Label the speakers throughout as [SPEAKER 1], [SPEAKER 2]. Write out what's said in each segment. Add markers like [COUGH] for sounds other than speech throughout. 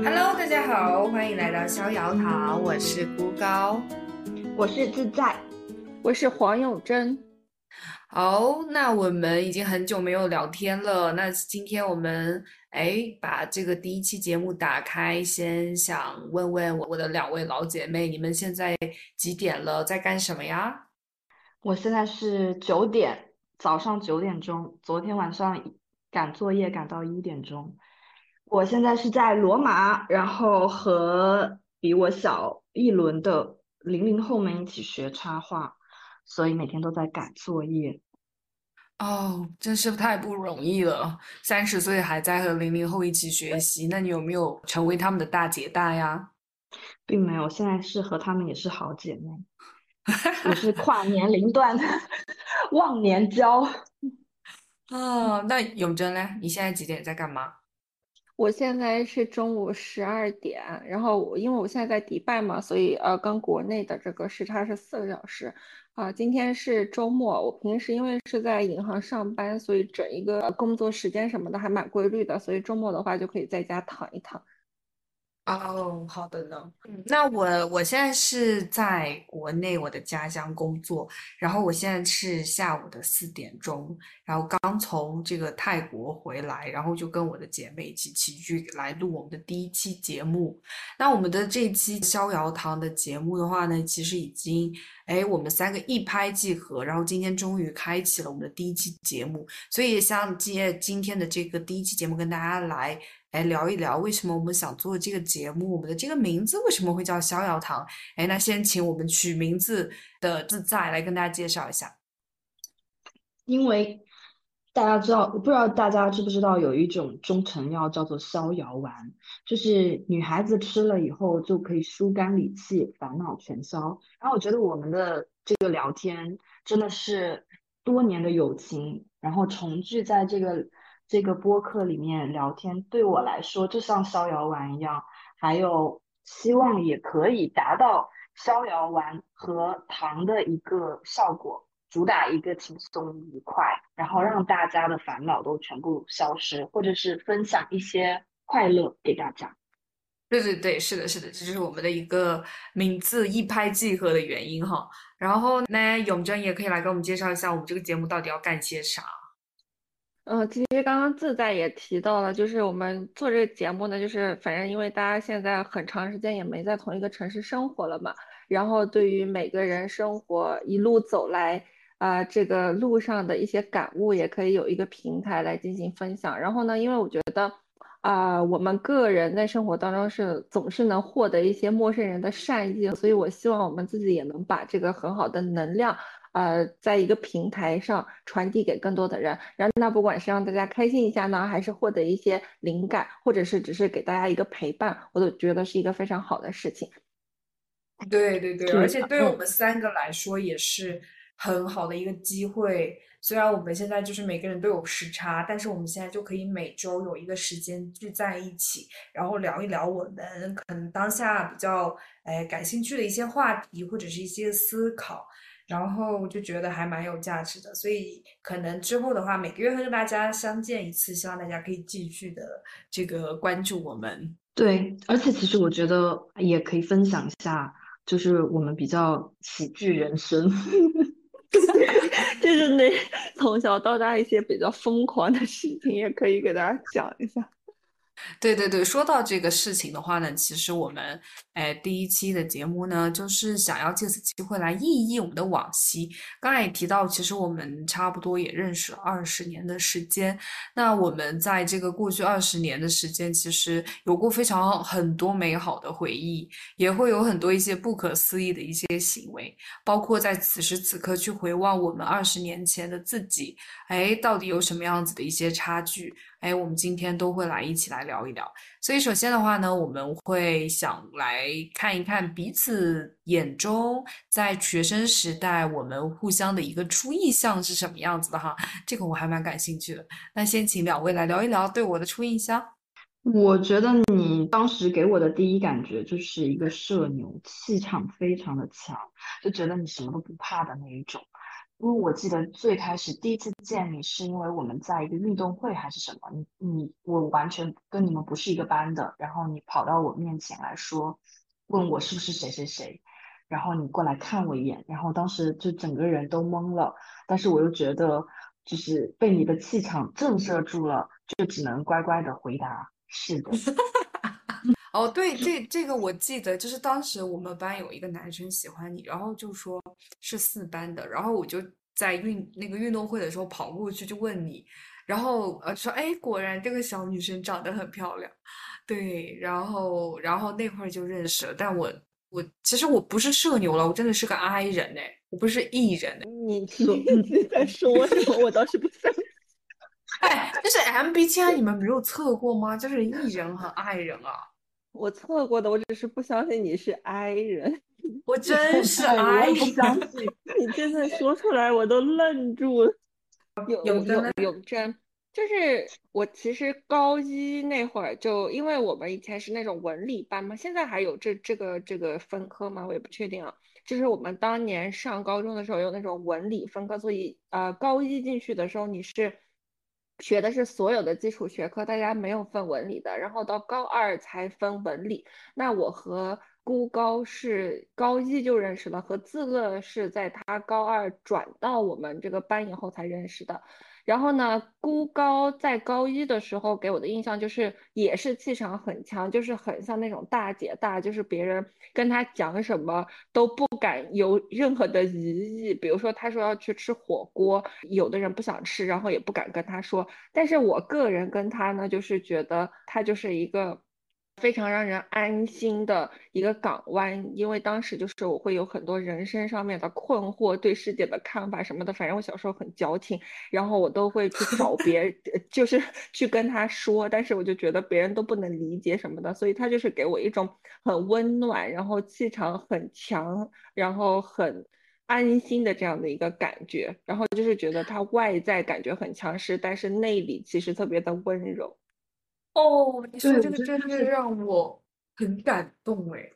[SPEAKER 1] Hello，大家好，欢迎来到逍遥堂，我是孤高，
[SPEAKER 2] 我是自在，
[SPEAKER 3] 我是黄永贞。
[SPEAKER 1] 好，那我们已经很久没有聊天了，那今天我们哎把这个第一期节目打开，先想问问我我的两位老姐妹，你们现在几点了，在干什么呀？
[SPEAKER 2] 我现在是九点，早上九点钟，昨天晚上赶作业赶到一点钟。我现在是在罗马，然后和比我小一轮的零零后们一起学插画，所以每天都在赶作业。
[SPEAKER 1] 哦，真是太不容易了，三十岁还在和零零后一起学习，那你有没有成为他们的大姐大呀？
[SPEAKER 2] 并没有，现在是和他们也是好姐妹，我是跨年龄段的忘年交。[LAUGHS]
[SPEAKER 1] 哦，那永贞呢？你现在几点在干嘛？
[SPEAKER 3] 我现在是中午十二点，然后因为我现在在迪拜嘛，所以呃跟国内的这个时差是四个小时啊。今天是周末，我平时因为是在银行上班，所以整一个工作时间什么的还蛮规律的，所以周末的话就可以在家躺一躺。
[SPEAKER 1] 哦，好的呢。嗯，那我我现在是在国内我的家乡工作，然后我现在是下午的四点钟，然后刚从这个泰国回来，然后就跟我的姐妹一起齐聚来录我们的第一期节目。那我们的这期逍遥堂的节目的话呢，其实已经哎我们三个一拍即合，然后今天终于开启了我们的第一期节目，所以像借今天的这个第一期节目跟大家来。来聊一聊为什么我们想做这个节目，我们的这个名字为什么会叫逍遥堂？哎，那先请我们取名字的自在来跟大家介绍一下。
[SPEAKER 2] 因为大家知道，不知道大家知不知道有一种中成药叫做逍遥丸，就是女孩子吃了以后就可以疏肝理气、烦恼全消。然后我觉得我们的这个聊天真的是多年的友情，然后重聚在这个。这个播客里面聊天对我来说就像逍遥丸一样，还有希望也可以达到逍遥丸和糖的一个效果，主打一个轻松愉快，然后让大家的烦恼都全部消失，或者是分享一些快乐给大家。
[SPEAKER 1] 对对对，是的，是的，这就是我们的一个名字一拍即合的原因哈。然后呢，永贞也可以来给我们介绍一下我们这个节目到底要干些啥。
[SPEAKER 3] 嗯，其实刚刚自在也提到了，就是我们做这个节目呢，就是反正因为大家现在很长时间也没在同一个城市生活了嘛，然后对于每个人生活一路走来啊，这个路上的一些感悟，也可以有一个平台来进行分享。然后呢，因为我觉得啊，我们个人在生活当中是总是能获得一些陌生人的善意，所以我希望我们自己也能把这个很好的能量。呃，在一个平台上传递给更多的人，然后那不管是让大家开心一下呢，还是获得一些灵感，或者是只是给大家一个陪伴，我都觉得是一个非常好的事情。
[SPEAKER 1] 对对对，而且对于我们三个来说也是很好的一个机会。虽然我们现在就是每个人都有时差，但是我们现在就可以每周有一个时间聚在一起，然后聊一聊我们可能当下比较哎感兴趣的一些话题或者是一些思考。然后就觉得还蛮有价值的，所以可能之后的话，每个月会跟大家相见一次，希望大家可以继续的这个关注我们。
[SPEAKER 2] 对，而且其实我觉得也可以分享一下，就是我们比较喜剧人生，[LAUGHS]
[SPEAKER 3] 就是那从小到大一些比较疯狂的事情，也可以给大家讲一下。
[SPEAKER 1] 对对对，说到这个事情的话呢，其实我们哎第一期的节目呢，就是想要借此机会来忆忆我们的往昔。刚才也提到，其实我们差不多也认识了二十年的时间。那我们在这个过去二十年的时间，其实有过非常很多美好的回忆，也会有很多一些不可思议的一些行为，包括在此时此刻去回望我们二十年前的自己，哎，到底有什么样子的一些差距？哎，我们今天都会来一起来聊一聊。所以首先的话呢，我们会想来看一看彼此眼中在学生时代我们互相的一个初印象是什么样子的哈。这个我还蛮感兴趣的。那先请两位来聊一聊对我的初印象。
[SPEAKER 2] 我觉得你当时给我的第一感觉就是一个社牛，气场非常的强，就觉得你什么都不怕的那一种。因为我记得最开始第一次见你是因为我们在一个运动会还是什么，你你我完全跟你们不是一个班的，然后你跑到我面前来说，问我是不是谁谁谁，然后你过来看我一眼，然后当时就整个人都懵了，但是我又觉得就是被你的气场震慑住了，就只能乖乖的回答是的。
[SPEAKER 1] 哦，对，这这个我记得，就是当时我们班有一个男生喜欢你，然后就说是四班的，然后我就在运那个运动会的时候跑过去就问你，然后呃说，哎，果然这个小女生长得很漂亮，对，然后然后那会儿就认识了，但我我其实我不是社牛了，我真的是个 I 人哎，我不是 E 人哎，
[SPEAKER 3] 你说你在说什么？我倒是不相信。
[SPEAKER 1] 哎，就是 MBTI 你们没有测过吗？就是 E 人和 I 人啊。
[SPEAKER 3] 我测过的，我只是不相信你是 I 人。
[SPEAKER 1] 我真是 I
[SPEAKER 2] 人不相信。[LAUGHS]
[SPEAKER 3] 你真的说出来，我都愣住了。有有
[SPEAKER 1] 永贞呢
[SPEAKER 3] 永贞，就是我其实高一那会儿就，因为我们以前是那种文理班嘛，现在还有这这个这个分科吗？我也不确定啊。就是我们当年上高中的时候有那种文理分科，所以呃高一进去的时候你是学的是所有的基础学科，大家没有分文理的，然后到高二才分文理。那我和孤高是高一就认识了，和自乐是在他高二转到我们这个班以后才认识的。然后呢，孤高在高一的时候给我的印象就是也是气场很强，就是很像那种大姐大，就是别人跟他讲什么都不敢有任何的疑义。比如说他说要去吃火锅，有的人不想吃，然后也不敢跟他说。但是我个人跟他呢，就是觉得他就是一个。非常让人安心的一个港湾，因为当时就是我会有很多人生上面的困惑，对世界的看法什么的，反正我小时候很矫情，然后我都会去找 [LAUGHS] 别人，就是去跟他说，但是我就觉得别人都不能理解什么的，所以他就是给我一种很温暖，然后气场很强，然后很安心的这样的一个感觉，然后就是觉得他外在感觉很强势，但是内里其实特别的温柔。
[SPEAKER 1] 哦，你说
[SPEAKER 2] 对
[SPEAKER 1] 这个真是
[SPEAKER 2] 我觉得他是
[SPEAKER 1] 让我很感动哎。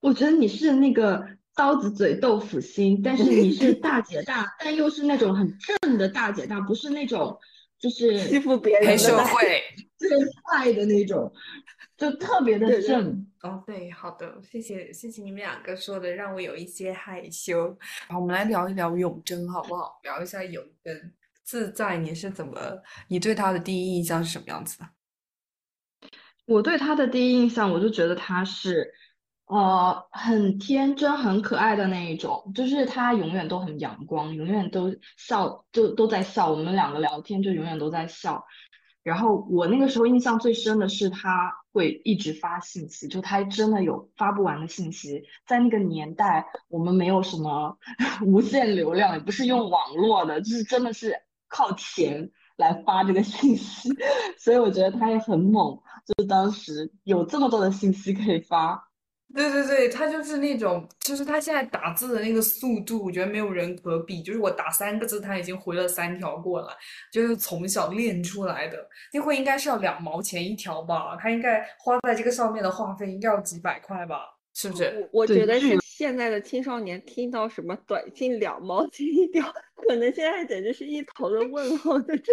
[SPEAKER 2] 我觉得你是那个刀子嘴豆腐心，但是你是大姐大，但又是那种很正的大姐大，不是那种就是
[SPEAKER 3] 欺负别
[SPEAKER 1] 黑
[SPEAKER 3] 人的大
[SPEAKER 1] 社会。[LAUGHS]
[SPEAKER 2] 最坏的那种，就特别的
[SPEAKER 3] 对对
[SPEAKER 2] 正。
[SPEAKER 1] 哦，对，好的，谢谢谢谢你们两个说的，让我有一些害羞。好，我们来聊一聊永贞好不好？聊一下永贞自在，你是怎么，你对他的第一印象是什么样子的？
[SPEAKER 2] 我对他的第一印象，我就觉得他是，呃，很天真、很可爱的那一种，就是他永远都很阳光，永远都笑，就都在笑。我们两个聊天就永远都在笑。然后我那个时候印象最深的是他会一直发信息，就他真的有发不完的信息。在那个年代，我们没有什么 [LAUGHS] 无限流量，也不是用网络的，就是真的是靠钱来发这个信息。[LAUGHS] 所以我觉得他也很猛，就是当时有这么多的信息可以发。
[SPEAKER 1] 对对对，他就是那种，就是他现在打字的那个速度，我觉得没有人可比。就是我打三个字，他已经回了三条过来，就是从小练出来的。那会应该是要两毛钱一条吧？他应该花在这个上面的话费应该要几百块吧？是不是？
[SPEAKER 3] 我我觉得是现在的青少年听到什么短信两毛钱一条，[LAUGHS] 可能现在简直是一头的问号在这。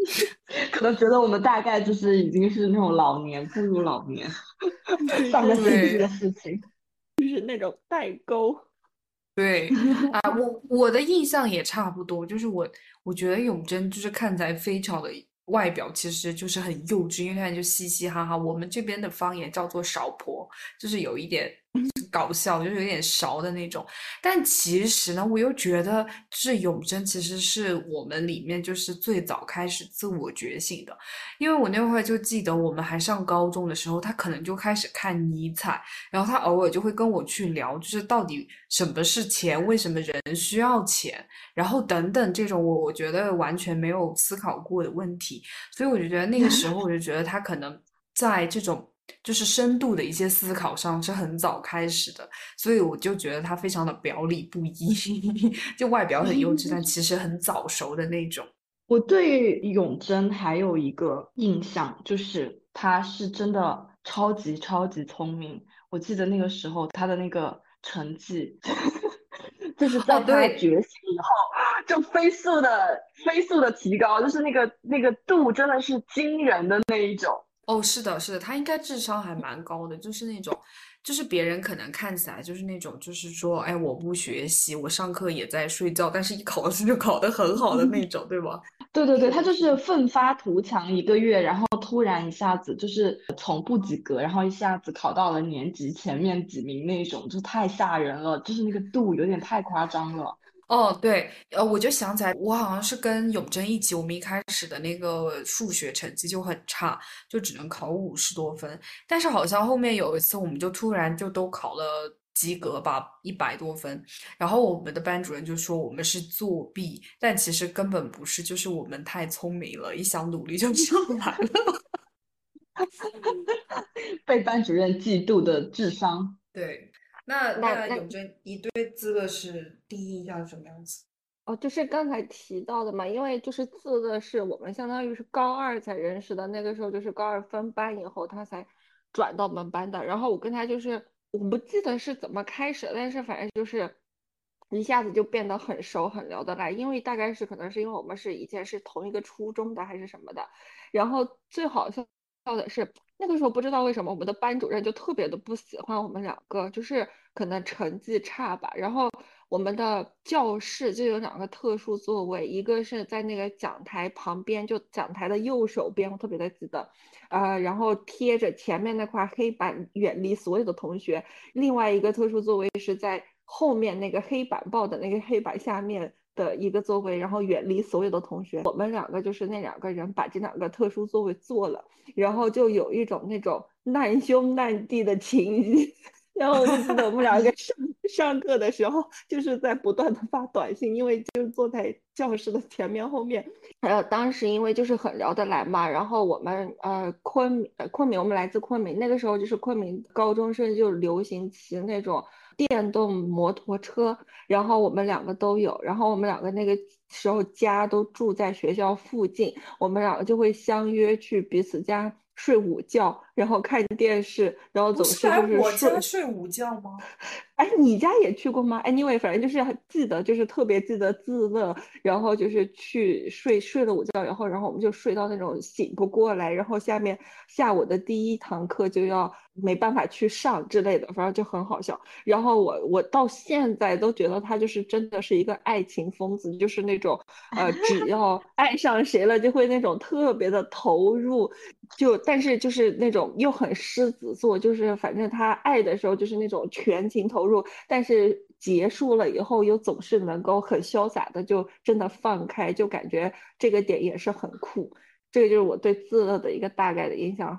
[SPEAKER 3] [LAUGHS]
[SPEAKER 2] 可能觉得我们大概就是已经是那种老年，步入老年，上个世纪的事情。
[SPEAKER 3] 就是那种代沟。
[SPEAKER 1] 对 [LAUGHS] 啊，我我的印象也差不多，就是我我觉得永贞就是看起来非常的外表，其实就是很幼稚，因为他就嘻嘻哈哈。我们这边的方言叫做少婆，就是有一点搞笑，就是有点勺的那种。但其实呢，我又觉得这永贞其实是我们里面就是最早开始自我觉醒的，因为我那会儿就记得我们还上高中的时候，他可能就开始看尼采，然后他偶尔就会跟我去聊，就是到底什么是钱，为什么人需要钱，然后等等这种我我觉得完全没有思考过的问题，所以我就觉得那个时候我就觉得他可能在这种就是深度的一些思考上是很早开始的，所以我就觉得他非常的表里不一，[LAUGHS] 就外表很幼稚，但 [LAUGHS] 其实很早熟的那种。
[SPEAKER 2] 我对永贞还有一个印象，就是他是真的超级超级聪明。我记得那个时候他的那个成绩，[LAUGHS] 就是在他
[SPEAKER 1] 对
[SPEAKER 2] 觉醒以后，就飞速的飞速的提高，就是那个那个度真的是惊人的那一种。
[SPEAKER 1] 哦，是的，是的，他应该智商还蛮高的，就是那种，就是别人可能看起来就是那种，就是说，哎，我不学习，我上课也在睡觉，但是一考试就考得很好的那种，对吧？
[SPEAKER 2] 对 [LAUGHS] 对对，他就是奋发图强一个月，然后突然一下子就是从不及格，然后一下子考到了年级前面几名那种，就太吓人了，就是那个度有点太夸张了。
[SPEAKER 1] 哦，对，呃，我就想起来，我好像是跟永贞一起，我们一开始的那个数学成绩就很差，就只能考五十多分。但是好像后面有一次，我们就突然就都考了及格吧，一百多分。然后我们的班主任就说我们是作弊，但其实根本不是，就是我们太聪明了，一想努力就上来了。[LAUGHS]
[SPEAKER 2] 被班主任嫉妒的智商，
[SPEAKER 1] 对。那那永贞，你对自乐是第一印象是什么样子？
[SPEAKER 3] 哦，就是刚才提到的嘛，因为就是自乐是我们相当于是高二才认识的，那个时候就是高二分班以后他才转到我们班的。然后我跟他就是我不记得是怎么开始，但是反正就是一下子就变得很熟很聊得来，因为大概是可能是因为我们是以前是同一个初中的还是什么的。然后最好笑到的是。那个时候不知道为什么我们的班主任就特别的不喜欢我们两个，就是可能成绩差吧。然后我们的教室就有两个特殊座位，一个是在那个讲台旁边，就讲台的右手边，我特别的记得，呃，然后贴着前面那块黑板，远离所有的同学。另外一个特殊座位是在后面那个黑板报的那个黑板下面。的一个座位，然后远离所有的同学。我们两个就是那两个人把这两个特殊座位坐了，然后就有一种那种难兄难弟的情谊。[LAUGHS] 然后我们两个上 [LAUGHS] 上课的时候，就是在不断的发短信，因为就是坐在教室的前面后面。还呃，当时因为就是很聊得来嘛，然后我们呃昆昆明，我们来自昆明，那个时候就是昆明高中生就流行骑那种。电动摩托车，然后我们两个都有，然后我们两个那个时候家都住在学校附近，我们两个就会相约去彼此家睡午觉，然后看电视，然后总是就是
[SPEAKER 1] 我家睡午觉吗？[LAUGHS]
[SPEAKER 3] 哎，你家也去过吗？Anyway，反正就是记得，就是特别记得自乐，然后就是去睡睡了午觉，然后然后我们就睡到那种醒不过来，然后下面下午的第一堂课就要没办法去上之类的，反正就很好笑。然后我我到现在都觉得他就是真的是一个爱情疯子，就是那种呃，只要爱上谁了就会那种特别的投入，就但是就是那种又很狮子座，就是反正他爱的时候就是那种全情投。入，但是结束了以后又总是能够很潇洒的就真的放开，就感觉这个点也是很酷。这个就是我对自乐的一个大概的印象。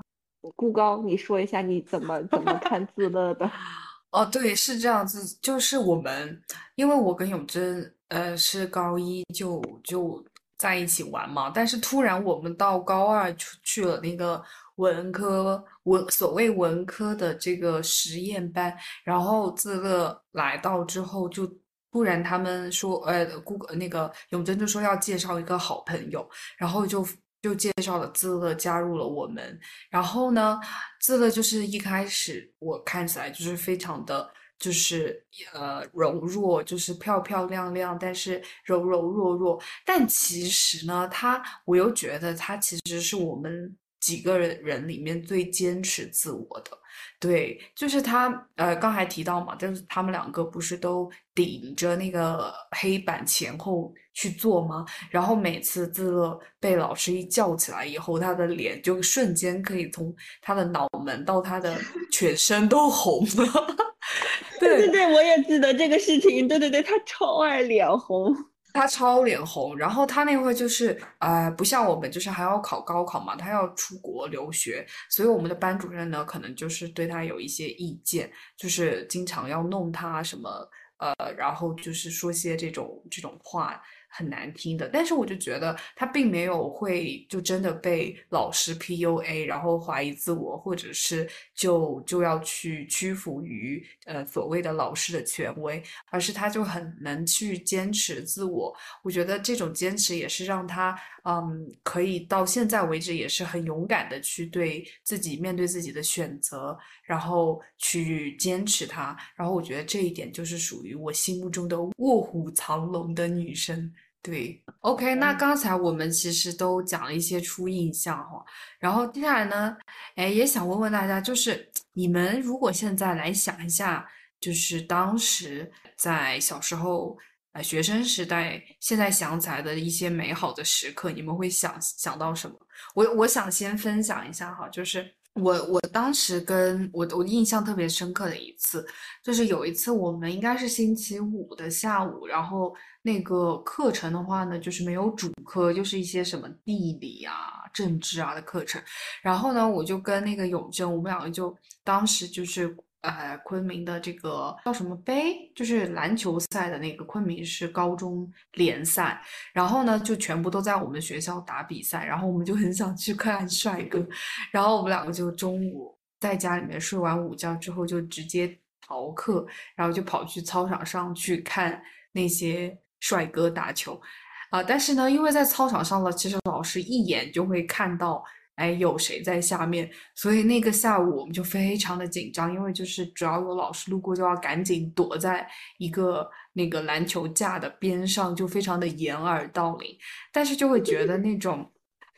[SPEAKER 3] 顾高，你说一下你怎么怎么看自乐的？[LAUGHS]
[SPEAKER 1] 哦，对，是这样子，就是我们，因为我跟永贞，呃，是高一就就在一起玩嘛，但是突然我们到高二去去了那个。文科文所谓文科的这个实验班，然后自乐来到之后，就突然他们说，呃，顾那个永贞就说要介绍一个好朋友，然后就就介绍了自乐加入了我们。然后呢，自乐就是一开始我看起来就是非常的，就是呃柔弱，就是漂漂亮亮，但是柔柔弱弱。但其实呢，他我又觉得他其实是我们。几个人人里面最坚持自我的，对，就是他。呃，刚才提到嘛，就是他们两个不是都顶着那个黑板前后去做吗？然后每次自乐被老师一叫起来以后，他的脸就瞬间可以从他的脑门到他的 [LAUGHS] 全身都红了。[LAUGHS]
[SPEAKER 3] 对对对，我也记得这个事情。对对对，他超爱脸红。
[SPEAKER 1] 他超脸红，然后他那会就是，呃，不像我们，就是还要考高考嘛，他要出国留学，所以我们的班主任呢，可能就是对他有一些意见，就是经常要弄他什么，呃，然后就是说些这种这种话。很难听的，但是我就觉得他并没有会就真的被老师 PUA，然后怀疑自我，或者是就就要去屈服于呃所谓的老师的权威，而是他就很能去坚持自我。我觉得这种坚持也是让他嗯可以到现在为止也是很勇敢的去对自己面对自己的选择，然后去坚持它。然后我觉得这一点就是属于我心目中的卧虎藏龙的女生。对，OK，那
[SPEAKER 2] 嗯。
[SPEAKER 1] 刚才我们其实都讲了一些初印象哈，然后接下来呢，哎，也想问问大家，就是你们如果现在来想一下，就是当时在小时候，呃，学生时代，现在想起来的一些美好的时刻，你们会想想到什么？我我想先分享一下哈，就是我我当时跟我我印象特别深刻的一次，就是有一次我们应该是星期五的下午，然后那个课程的话呢，就是没有主课，就是一些什么地理啊、政治啊的课程。然后呢，我就跟那个永正，我们两个就当时就是呃昆明的这个叫什么杯，就是篮球赛的那个昆明市高中联赛。然后呢，就全部都在我们学校打比赛，然后我们就很想去看帅哥，然后我们两个就中午在家里面睡完午觉之后，就直接逃课，然后就跑去操场上去看那些帅哥打球，啊、但是呢，因为在操场上了，其实老师一眼就会看到，哎，有谁在下面，所以那个下午我们就非常的紧张，因为就是只要有老师路过，就要赶紧躲在一个那个篮球架的边上，就非常的掩耳盗铃。但是就会觉得那种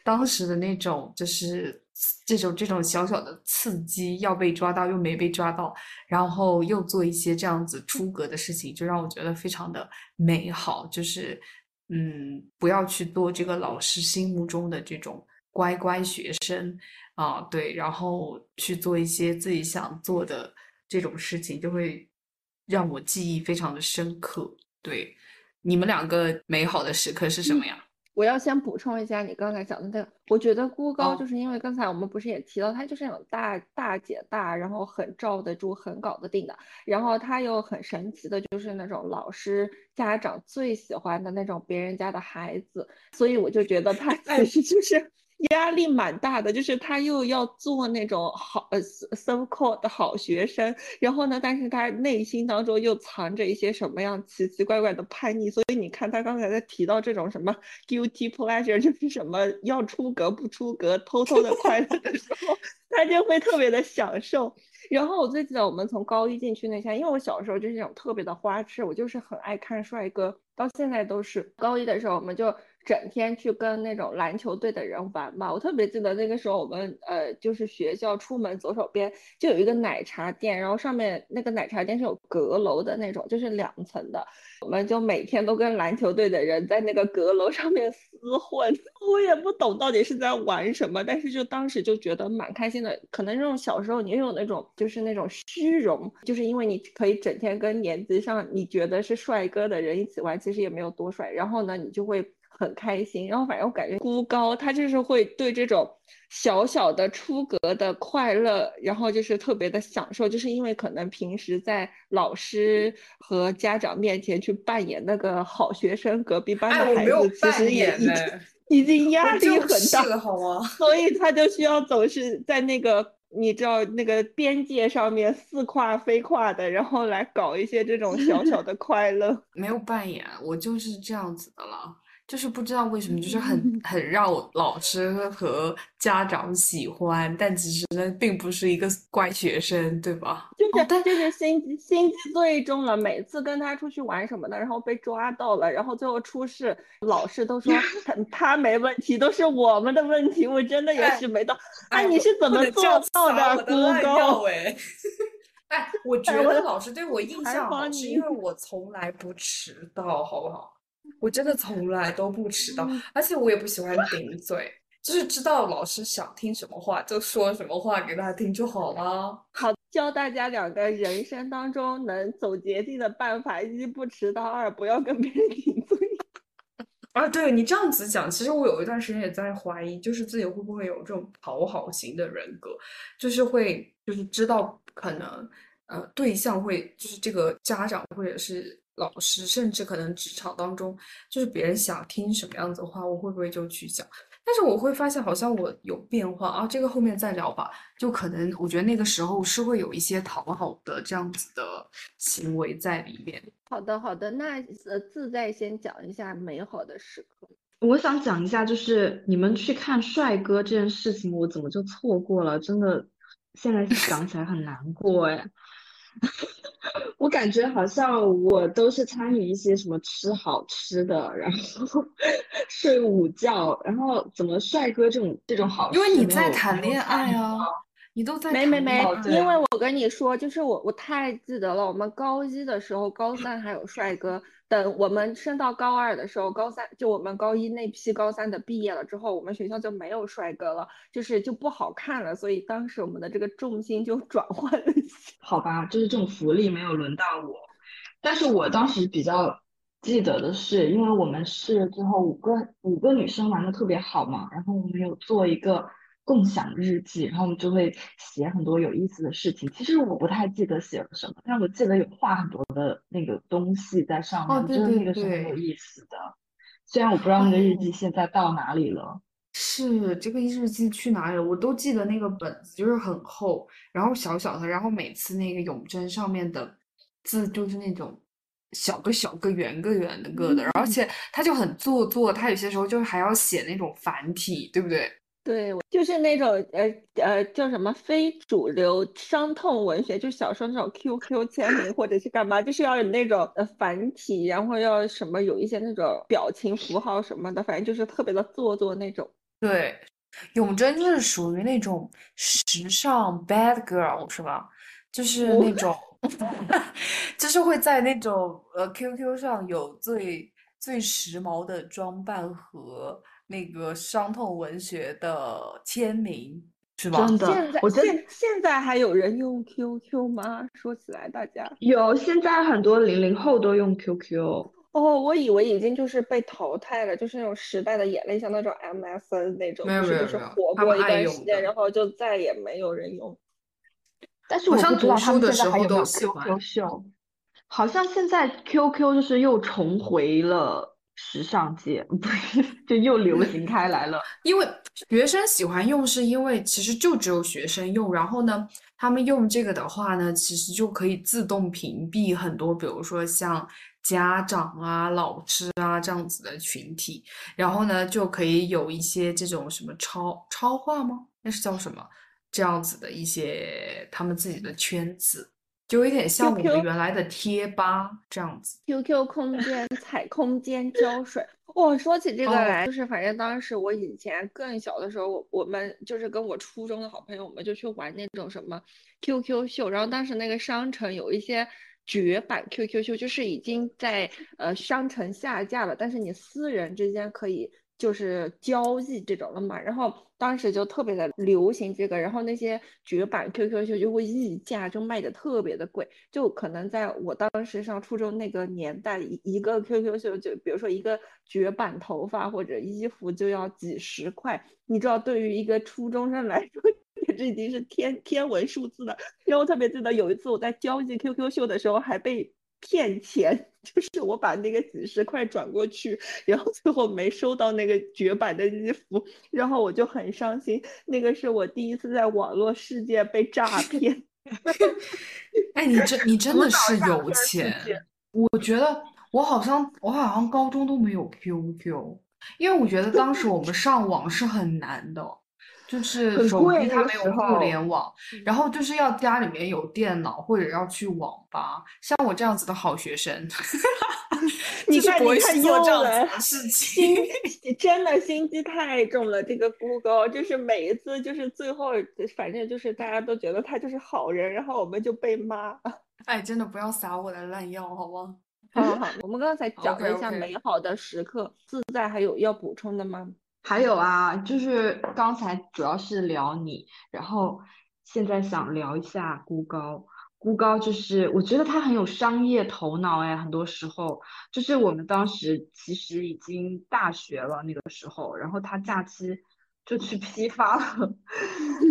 [SPEAKER 1] 当时的那种就是这种这种小小的刺激，要被抓到又没被抓到，然后又做一些这样子出格的事情，就让我觉得非常的美好。就是嗯，不要去做这个老师心目中的这种乖乖学生啊，对，然后去做一些自己想做的这种事情，就会让我记忆非常的深刻。对，你们两个美好的时刻是什么呀？
[SPEAKER 3] 我要先补充一下你刚才讲的那个，我觉得孤高
[SPEAKER 1] 哦。
[SPEAKER 3] 就是因为刚才我们不是也提到，他就是那种大大姐大，然后很罩得住、很搞得定的，然后他又很神奇的，就是那种老师、家长最喜欢的那种别人家的孩子，所以我就觉得他 [LAUGHS] 其实就是压力蛮大的，就是他又要做那种好呃 so called 的好学生，然后呢，但是他内心当中又藏着一些什么样奇奇怪怪的叛逆，所以你看他刚才在提到这种什么 guilty pleasure，就是什么要出格不出格，偷偷的快乐的时候，他就会特别的享受。然后我最记得我们从高一进去那天，因为我小时候就是那种特别的花痴，我就是很爱看帅哥，到现在都是。高一的时候，我们就整天去跟那种篮球队的人玩嘛。我特别记得那个时候，我们呃就是学校出门左手边就有一个奶茶店，然后上面那个奶茶店是有阁楼的那种，就是两层的。我们就每天都跟篮球队的人在那个阁楼上面厮混，我也不懂到底是在玩什么，但是就当时就觉得蛮开心的。可能那种小时候你也有那种就是那种虚荣，就是因为你可以整天跟年级上你觉得是帅哥的人一起玩，其实也没有多帅，然后呢你就会很开心。然后反正我感觉孤高他就是会对这种小小的出格的快乐，然后就是特别的享受，就是因为可能平时在老师和家长面前去扮演那个好学生，隔壁班的孩
[SPEAKER 1] 没有
[SPEAKER 3] 子其实也已经，已经压力很
[SPEAKER 1] 就是
[SPEAKER 3] 大，
[SPEAKER 1] 好吗？
[SPEAKER 3] 所以他就需要总是在那个你知道那个边界上面似跨非跨的，然后来搞一些这种小小的快乐。[LAUGHS]
[SPEAKER 1] 没有扮演，我就是这样子的了，就是不知道为什么，就是很很让我老师和家长喜欢，但其实呢，并不是一个乖学生，对吧？
[SPEAKER 3] 就是就是心机心机最重了，每次跟他出去玩什么的，然后被抓到了，然后最后出事，老师都说 [LAUGHS] 他他没问题，都是我们的问题，我真的也
[SPEAKER 1] 哎
[SPEAKER 3] 是没到。
[SPEAKER 1] 哎，
[SPEAKER 3] 哎，你是怎么做到的，
[SPEAKER 1] 撒我的
[SPEAKER 3] 孤
[SPEAKER 1] 烂药
[SPEAKER 3] 高？
[SPEAKER 1] 哎！[LAUGHS] 哎，我觉得老师对我印
[SPEAKER 3] 采
[SPEAKER 1] 象好。是因为我从来不迟到，好不好？我真的从来都不迟到，
[SPEAKER 3] 嗯，
[SPEAKER 1] 而且我也不喜欢顶嘴，就是知道老师想听什么话就说什么话给他听就好了。
[SPEAKER 3] 好，教大家两个人生当中能走捷径的办法：一不迟到，二不要跟别人顶嘴。[LAUGHS]
[SPEAKER 1] 啊，对你这样子讲，其实我有一段时间也在怀疑，就是自己会不会有这种讨好型的人格，就是会就是知道可能呃对象会就是这个家长或者是老师，甚至可能职场当中，就是别人想听什么样子的话，我会不会就去讲？但是我会发现好像我有变化啊，这个后面再聊吧。就可能我觉得那个时候是会有一些讨好的这样子的行为在里面。
[SPEAKER 3] 好的，好的，那呃，自在先讲一下美好的时刻。
[SPEAKER 2] 我想讲一下，就是你们去看帅哥这件事情，我怎么就错过了？真的，现在想起来很难过哎。[LAUGHS] 我感觉好像我都是参与一些什么吃好吃的，然后 [LAUGHS] 睡午觉，然后怎么帅哥这种这种好事
[SPEAKER 1] 因为你在谈恋爱啊，你都在
[SPEAKER 3] 没没没因为我跟你说，就是我我太记得了，我们高一的时候，高三还有帅哥，等我们升到高二的时候，高三就我们高一那批高三的毕业了之后，我们学校就没有帅哥了，就是就不好看了，所以当时我们的这个重心就转换了。[LAUGHS]
[SPEAKER 2] 好吧，就是这种福利没有轮到我，但是我当时比较记得的是，因为我们是最后五个五个女生玩的特别好嘛，然后我们有做一个共享日记，然后我们就会写很多有意思的事情。其实我不太记得写了什么，但我记得有画很多的那个东西在上面，
[SPEAKER 1] 哦对对
[SPEAKER 2] 我觉得那个是很有意思的。虽然我不知道那个日
[SPEAKER 1] 哦
[SPEAKER 2] 记现在到哪里了。
[SPEAKER 1] 是这个日记去哪里了？我都记得那个本子就是很厚，然后小小的，然后每次那个永贞上面的字就是那种小个小个、圆个圆的个的，而且他就很做作，他有些时候就是还要写那种繁体，对不对？
[SPEAKER 3] 对，就是那种呃呃叫什么非主流伤痛文学，就小时候那种 QQ 签名或者是干嘛，就是要有那种呃繁体，然后要什么有一些那种表情符号什么的，反正就是特别的做作那种。
[SPEAKER 1] 对，永贞就是属于那种时尚 bad girl 是吧？就是那种，[LAUGHS] 就是会在那种呃 QQ 上有最最时髦的装扮和那个伤痛文学的签名，是吧？
[SPEAKER 2] 真的
[SPEAKER 3] 现在
[SPEAKER 2] 我
[SPEAKER 3] 现现在还有人用 QQ 吗？说起来，大家
[SPEAKER 2] 有，现在很多零零后都用 QQ。
[SPEAKER 3] 哦，我以为已经就是被淘汰了，就是那种时代的眼泪，像那种 MSN 那种，
[SPEAKER 1] 没有
[SPEAKER 3] 不是就是
[SPEAKER 1] 没有没有
[SPEAKER 3] 火过一
[SPEAKER 1] 他爱用
[SPEAKER 3] 段时间，然后就再也没有人用。
[SPEAKER 2] 但是我不知道
[SPEAKER 1] 读书的
[SPEAKER 2] 他们现在
[SPEAKER 1] 时候都
[SPEAKER 2] 还有没有
[SPEAKER 1] 喜欢
[SPEAKER 2] QQ 秀，好像现在 QQ 就是又重回了时尚界，[LAUGHS] 不是，就又流行开来了。
[SPEAKER 1] 因为学生喜欢用，是因为其实就只有学生用，然后呢，他们用这个的话呢，其实就可以自动屏蔽很多，比如说像家长啊、老师啊这样子的群体，然后呢，就可以有一些这种什么超超话吗？那是叫什么？这样子的一些他们自己的圈子，就有点像我们原来的贴吧这样子。
[SPEAKER 3] QQ 空间踩空间浇水。哇、说起这个
[SPEAKER 1] 哦
[SPEAKER 3] 来，就是反正当时我以前更小的时候，我我们就是跟我初中的好朋友，我们就去玩那种什么 QQ 秀，然后当时那个商城有一些绝版 QQ 秀，就是已经在呃商城下架了，但是你私人之间可以就是交易这种了嘛，然后当时就特别的流行这个，然后那些绝版 QQ 秀就会溢价，就卖的特别的贵，就可能在我当时上初中那个年代，一一个 QQ 秀就比如说一个绝版头发或者衣服就要几十块，你知道对于一个初中生来说。[LAUGHS] 这已经是天天文数字了。然后特别记得有一次我在交易 QQ 秀的时候还被骗钱，[LAUGHS] 就是我把那个几十块转过去，然后最后没收到那个绝版的衣服，然后我就很伤心。那个是我第一次在网络世界被诈骗。[LAUGHS]
[SPEAKER 1] 哎，你真你真的是有钱。我觉得我好像我好像高中都没有 QQ，因为我觉得当时我们上网是很难的，就是
[SPEAKER 2] 很
[SPEAKER 1] 手机它没有互联网，然后就是要家里面有电脑或者要去网吧。像我这样子的好学生，[LAUGHS]
[SPEAKER 3] 你
[SPEAKER 1] 就是
[SPEAKER 3] 你看
[SPEAKER 1] 做这样子的事情。
[SPEAKER 3] 心真的心机太重了，这个 Google 就是每一次就是最后，反正就是大家都觉得他就是好人，然后我们就被骂。[LAUGHS]
[SPEAKER 1] 哎，真的不要撒我的烂药，好吗？
[SPEAKER 3] 好好好，我们刚才 [LAUGHS] 讲了一下美好的时刻，自在还有要补充的吗？
[SPEAKER 2] 还有啊，就是刚才主要是聊你，然后现在想聊一下孤高。孤高就是我觉得他很有商业头脑哎，很多时候就是我们当时其实已经大学了那个时候，然后他假期就去 [LAUGHS] 批发了，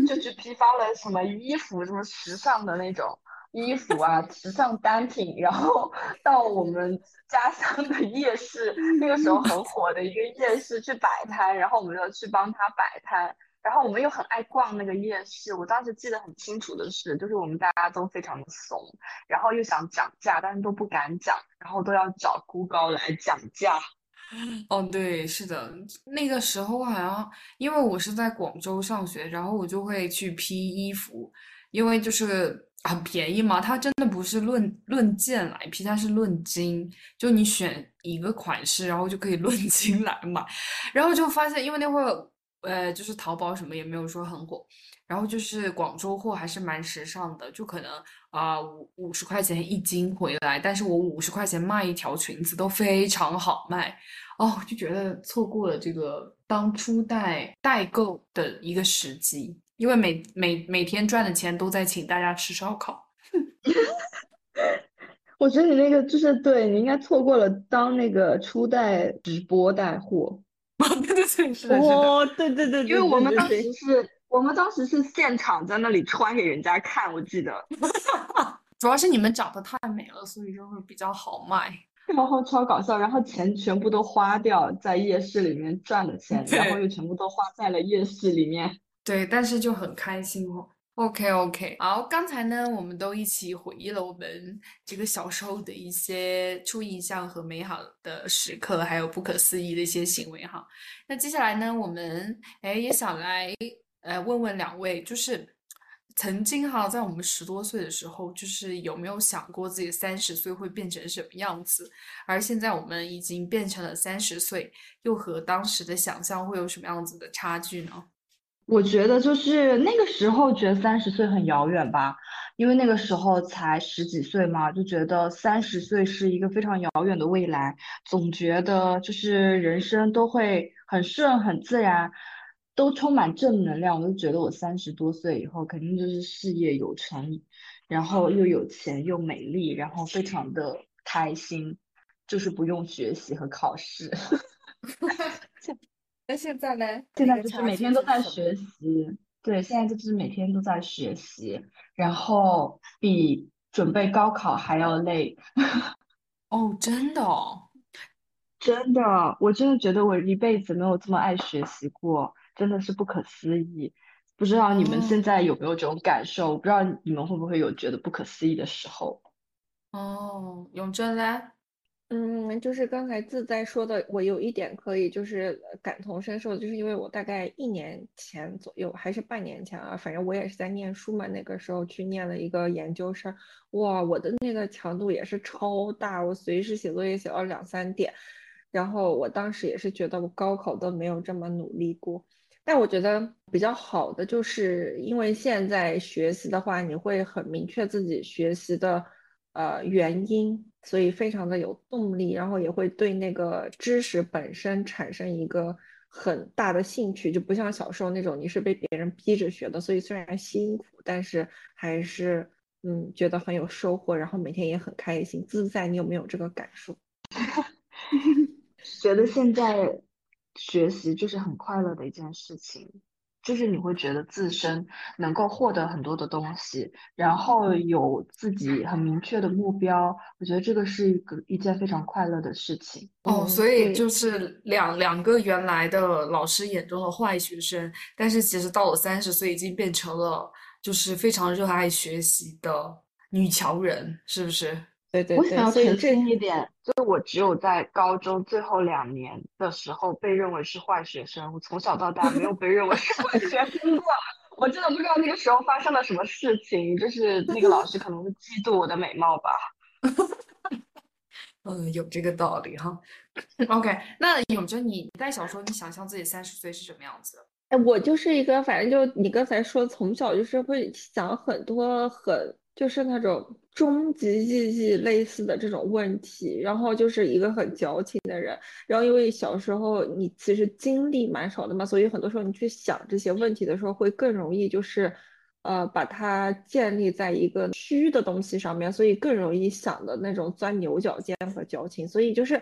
[SPEAKER 2] 就去批发了什么衣服，什么时尚的那种。衣服啊，时尚单品，然后 [LAUGHS] 到我们家乡的夜市，那个时候很火的一个夜市去摆摊，然后我们就去帮他摆摊，然后我们又很爱逛那个夜市。我当时记得很清楚的是，就是我们大家都非常的怂，然后又想讲价，但是都不敢讲，然后都要找孤高来讲价。[LAUGHS]
[SPEAKER 1] 哦，对，是的，那个时候好像因为我是在广州上学，然后我就会去批衣服，因为就是很便宜吗？它真的不是论论件来批，它是论斤，就你选一个款式，然后就可以 [LAUGHS] 论斤来买。然后就发现，因为那会儿呃，就是淘宝什么也没有说很火，然后就是广州货还是蛮时尚的，就可能啊五五十块钱一斤回来，但是我五十块钱卖一条裙子都非常好卖。哦，就觉得错过了这个当初代代购的一个时机，因为每每每天赚的钱都在请大家吃烧烤。[LAUGHS]
[SPEAKER 2] 我觉得你那个就是对你应该错过了当那个初代直播带货。[LAUGHS]
[SPEAKER 1] 对对对，是的，
[SPEAKER 3] 哦，对对对，
[SPEAKER 2] 因为我们当时是我们当时是现场在那里穿给人家看，我记得。[LAUGHS]
[SPEAKER 1] 主要是你们长得太美了，所以就会比较好卖。
[SPEAKER 2] 然后超搞笑，然后钱全部都花掉在夜市里面赚的钱，然后又全部都花在了夜市里面。
[SPEAKER 1] 对，但是就很开心哦。OK OK，好，刚才呢，我们都一起回忆了我们这个小时候的一些初印象和美好的时刻，还有不可思议的一些行为哈。那接下来呢，我们哎也想来呃问问两位，就是。曾经哈，在我们十多岁的时候，就是有没有想过自己三十岁会变成什么样子？而现在我们已经变成了三十岁，又和当时的想象会有什么样子的差距呢？
[SPEAKER 2] 我觉得就是那个时候觉得三十岁很遥远吧，因为那个时候才十几岁嘛，就觉得三十岁是一个非常遥远的未来，总觉得就是人生都会很顺很自然。都充满正能量，我就觉得我三十多岁以后肯定就是事业有成，然后又有钱又美丽，然后非常的开心，就是不用学习和考试。[LAUGHS]
[SPEAKER 1] 那现在呢？
[SPEAKER 2] 现在就是每天都在学习，对，现在就是每天都在学习，然后比准备高考还要累。[LAUGHS]
[SPEAKER 1] 哦，真的哦，
[SPEAKER 2] 真的，我真的觉得我一辈子没有这么爱学习过。真的是不可思议，不知道你们现在有没有这种感受？不知道你们会不会有觉得不可思议的时候？
[SPEAKER 1] 哦，永贞嘞？
[SPEAKER 3] 嗯，就是刚才自在说的，我有一点可以就是感同身受，就是因为我大概一年前左右，还是半年前啊，反正我也是在念书嘛，那个时候去念了一个研究生，哇，我的那个强度也是超大，我随时写作业写到两三点，然后我当时也是觉得我高考都没有这么努力过。但我觉得比较好的，就是因为现在学习的话，你会很明确自己学习的呃原因，所以非常的有动力，然后也会对那个知识本身产生一个很大的兴趣，就不像小时候那种你是被别人逼着学的，所以虽然辛苦，但是还是嗯觉得很有收获，然后每天也很开心自在。你有没有这个感受？[LAUGHS]
[SPEAKER 2] 觉得现在。学习就是很快乐的一件事情，就是你会觉得自身能够获得很多的东西，然后有自己很明确的目标，我觉得这个是一个一件非常快乐的事情。
[SPEAKER 1] 哦，所以就是两两个原来的老师眼中的坏学生，但是其实到了三十岁已经变成了就是非常热爱学习的女强人，是不是？
[SPEAKER 3] 对对
[SPEAKER 2] 对，我想要澄清一点，就是我只有在高中最后两年的时候被认为是坏学生，我从小到大没有被认为是坏学生过。我真的不知道那个时候发生了什么事情，就是那个老师可能是嫉妒我的美貌吧。[LAUGHS]
[SPEAKER 1] 嗯，有这个道理哈。OK，那永贞，你在小时候你想象自己三十岁是什么样子？
[SPEAKER 3] 哎，我就是一个，反正就你刚才说，从小就是会想很多很。就是那种终极意义类似的这种问题，然后就是一个很矫情的人，然后因为小时候你其实经历蛮少的嘛，所以很多时候你去想这些问题的时候，会更容易就是，呃，把它建立在一个虚的东西上面，所以更容易想的那种钻牛角尖和矫情，所以就是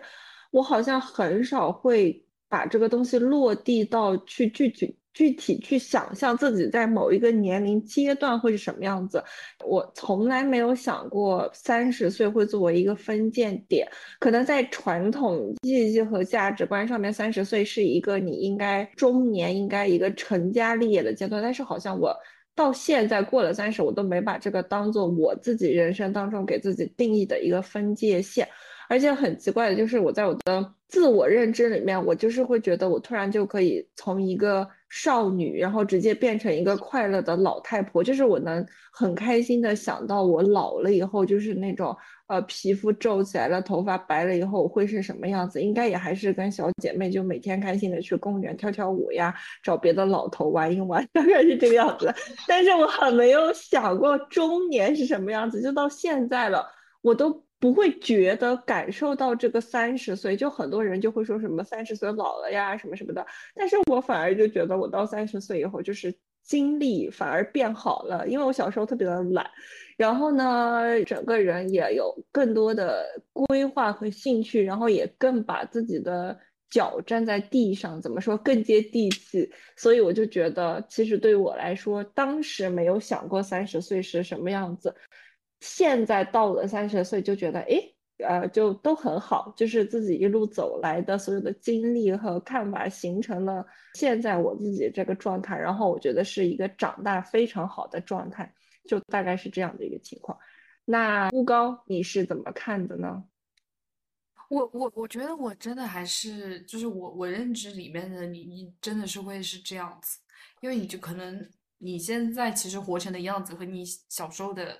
[SPEAKER 3] 我好像很少会把这个东西落地到去具体。具体去想象自己在某一个年龄阶段会是什么样子，我从来没有想过三十岁会作为一个分界点。可能在传统意义和价值观上面，三十岁是一个你应该中年、应该一个成家立业的阶段。但是好像我到现在过了三十，我都没把这个当做我自己人生当中给自己定义的一个分界线。而且很奇怪的就是，我在我的自我认知里面，我就是会觉得我突然就可以从一个。少女，然后直接变成一个快乐的老太婆，就是我能很开心的想到我老了以后，就是那种呃皮肤皱起来了，头发白了以后会是什么样子？应该也还是跟小姐妹就每天开心的去公园跳跳舞呀，找别的老头玩一玩，[LAUGHS] 大概是这个样子。但是我很没有想过中年是什么样子，就到现在了，我都。不会觉得感受到这个三十岁，就很多人就会说什么三十岁老了呀，什么什么的。但是我反而就觉得，我到三十岁以后，就是精力反而变好了，因为我小时候特别的懒，然后呢，整个人也有更多的规划和兴趣，然后也更把自己的脚站在地上，怎么说更接地气。所以我就觉得，其实对我来说，当时没有想过三十岁是什么样子。现在到了三十岁，就觉得哎，呃，就都很好，就是自己一路走来的所有的经历和看法，形成了现在我自己这个状态。然后我觉得是一个长大非常好的状态，就大概是这样的一个情况。那孤高，你是怎么看的呢？
[SPEAKER 1] 我我我觉得我真的还是就是我我认知里面的你，你真的是会是这样子，因为你就可能你现在其实活成的样子和你小时候的。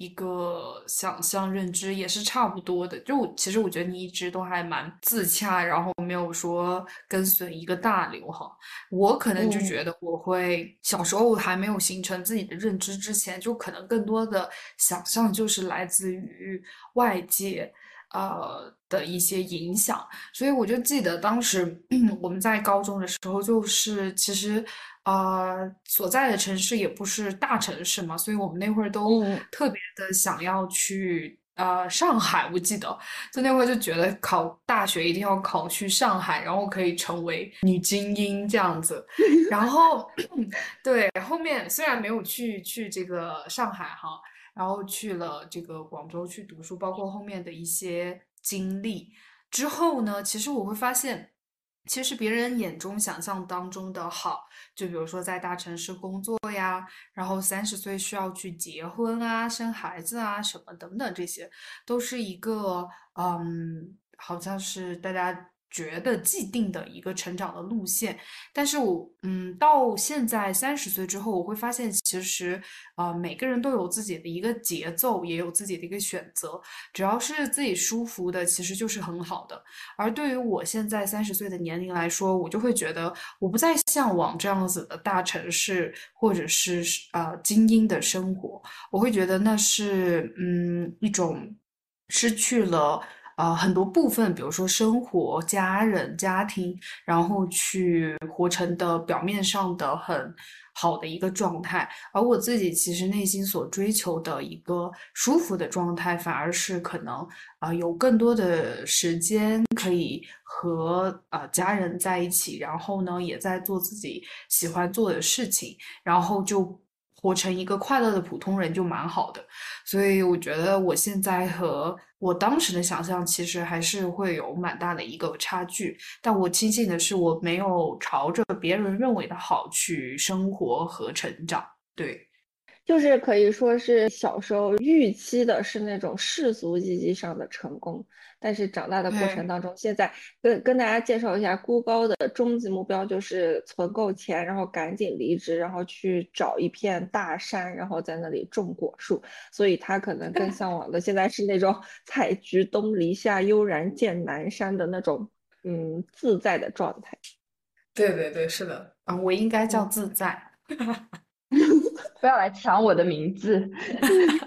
[SPEAKER 1] 一个想象认知也是差不多的，就其实我觉得你一直都还蛮自洽，然后没有说跟随一个大流哈。我可能就觉得我会小时候还没有形成自己的认知之前，就可能更多的想象就是来自于外界呃的一些影响，所以我就记得当时 [CLEARS THROAT] 我们在高中的时候，就是其实。呃，所在的城市也不是大城市嘛，所以我们那会儿都特别的想要去呃上海。我记得就那会儿就觉得考大学一定要考去上海，然后可以成为女精英这样子。然后 [CLEARS THROAT] 对后面虽然没有去去这个上海哈，然后去了这个广州去读书，包括后面的一些经历之后呢，其实我会发现。其实别人眼中想象当中的好，就比如说在大城市工作呀，然后三十岁需要去结婚啊、生孩子啊什么等等，这些都是一个嗯，好像是大家。觉得既定的一个成长的路线，但是我嗯，到现在三十岁之后，我会发现其实啊，每个人都有自己的一个节奏，也有自己的一个选择，只要是自己舒服的，其实就是很好的。而对于我现在三十岁的年龄来说，我就会觉得我不再向往这样子的大城市或者是呃精英的生活，我会觉得那是嗯一种失去了。呃，很多部分，比如说生活、家人、家庭，然后去活成的表面上的很好的一个状态，而我自己其实内心所追求的一个舒服的状态，反而是可能啊有更多的时间可以和呃家人在一起，然后呢也在做自己喜欢做的事情，然后就。活成一个快乐的普通人就蛮好的，所以我觉得我现在和我当时的想象其实还是会有蛮大的一个差距。但我庆幸的是，我没有朝着别人认为的好去生活和成长。对，
[SPEAKER 3] 就是可以说是小时候预期的是那种世俗意义上的成功。但是长大的过程当中，现在跟跟大家介绍一下，孤高的终极目标就是存够钱，然后赶紧离职，然后去找一片大山，然后在那里种果树。所以他可能更向往的现在是那种 [LAUGHS] 采菊东篱下，悠然见南山的那种嗯自在的状态。
[SPEAKER 1] 对对对，是的啊，我应该叫自在，[LAUGHS]
[SPEAKER 2] 不要来抢我的名字。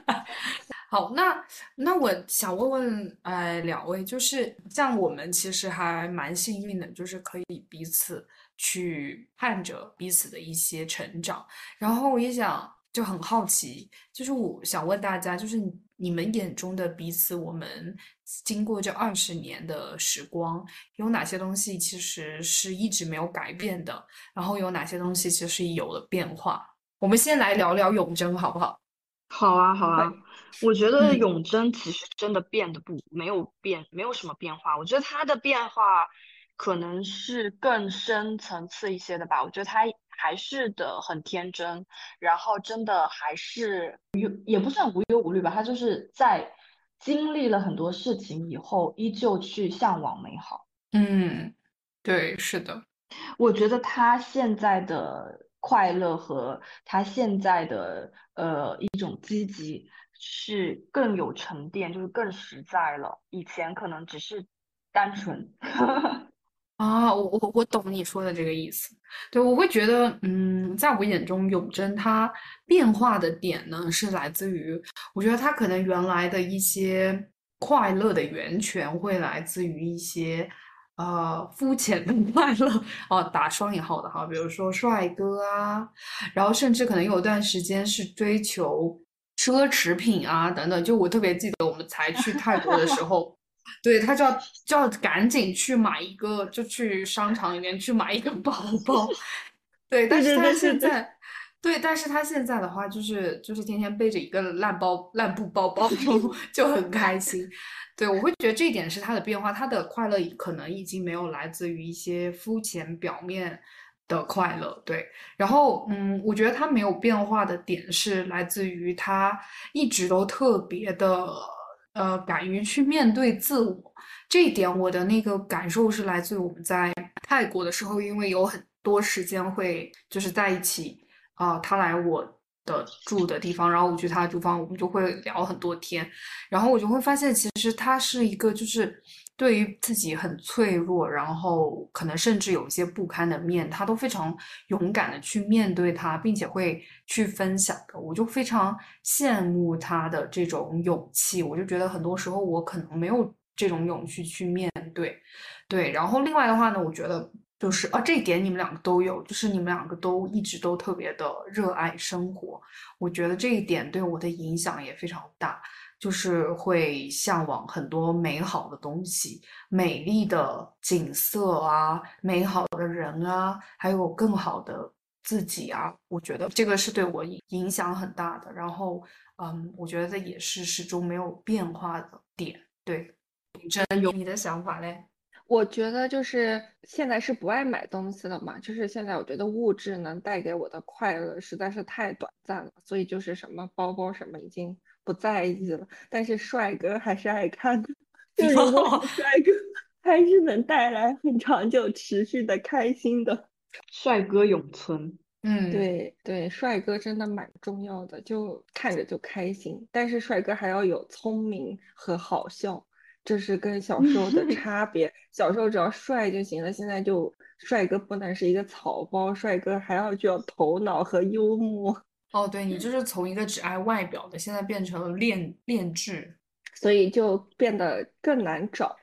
[SPEAKER 2] [LAUGHS]
[SPEAKER 1] 好，那那我想问问，呃，两位，就是像我们其实还蛮幸运的，就是可以彼此去看着彼此的一些成长，然后我也想就很好奇，就是我想问大家，就是你们眼中的彼此，我们经过这二十年的时光，有哪些东西其实是一直没有改变的？然后有哪些东西其实有了变化？我们先来聊聊永贞，好不好？
[SPEAKER 2] 好啊，好啊。我觉得永贞其实真的变得不没有变，没有什么变化。我觉得他的变化可能是更深层次一些的吧。我觉得他还是的很天真，然后真的还是忧，也不算无忧无虑吧。他就是在经历了很多事情以后，依旧去向往美好。
[SPEAKER 1] 嗯，对，是的。
[SPEAKER 2] 我觉得他现在的快乐和他现在的呃一种积极是更有沉淀，就是更实在了。以前可能只是单纯。[LAUGHS]
[SPEAKER 1] 啊，我我我懂你说的这个意思。对，我会觉得，嗯，在我眼中，永贞她变化的点呢，是来自于，我觉得她可能原来的一些快乐的源泉会来自于一些。呃，肤浅的快乐哦，打双引号的哈，比如说帅哥啊，然后甚至可能有段时间是追求奢侈品啊等等。就我特别记得我们才去泰国的时 [LAUGHS] 候，对他就要就要赶紧去买一个，就去商场里面去买一个包包。[LAUGHS] 对，但是他现在，对，但是他现在的话，就是就是天天背着一个烂包烂布包包 [LAUGHS] 就很开心。对，我会觉得这一点是他的变化，他的快乐可能已经没有来自于一些肤浅表面的快乐。对，然后嗯，我觉得他没有变化的点是来自于他一直都特别的呃，敢于去面对自我。这一点我的那个感受是来自于我们在泰国的时候，因为有很多时间会就是在一起啊，他来我。的住的地方，然后我去他的住房，我们就会聊很多天，然后我就会发现，其实他是一个就是对于自己很脆弱，然后可能甚至有一些不堪的面，他都非常勇敢的去面对他，并且会去分享的，我就非常羡慕他的这种勇气，我就觉得很多时候我可能没有这种勇气去面对，对，然后另外的话呢，我觉得。就是啊，这一点你们两个都有，就是你们两个都一直都特别的热爱生活。我觉得这一点对我的影响也非常大，就是会向往很多美好的东西、美丽的景色啊、美好的人啊，还有更好的自己啊。我觉得这个是对我影响很大的。然后，嗯，我觉得也是始终没有变化的点。对，你真有你的想法嘞？
[SPEAKER 3] 我觉得就是现在是不爱买东西了嘛，就是现在我觉得物质能带给我的快乐实在是太短暂了，所以就是什么包包什么已经不在意了。但是帅哥还是爱看的，[LAUGHS] 就是帅哥还是能带来很长久持续的开心的。[LAUGHS]
[SPEAKER 2] 帅哥永存，
[SPEAKER 1] 嗯，
[SPEAKER 3] 对对，帅哥真的蛮重要的，就看着就开心。但是帅哥还要有聪明和好笑。这是跟小时候的差别。小时候只要帅就行了，现在就帅哥不能是一个草包，帅哥还要具有头脑和幽默。[LAUGHS]
[SPEAKER 1] 哦，对你就是从一个只爱外表的，现在变成了练练智，
[SPEAKER 3] 所以就变得更难找。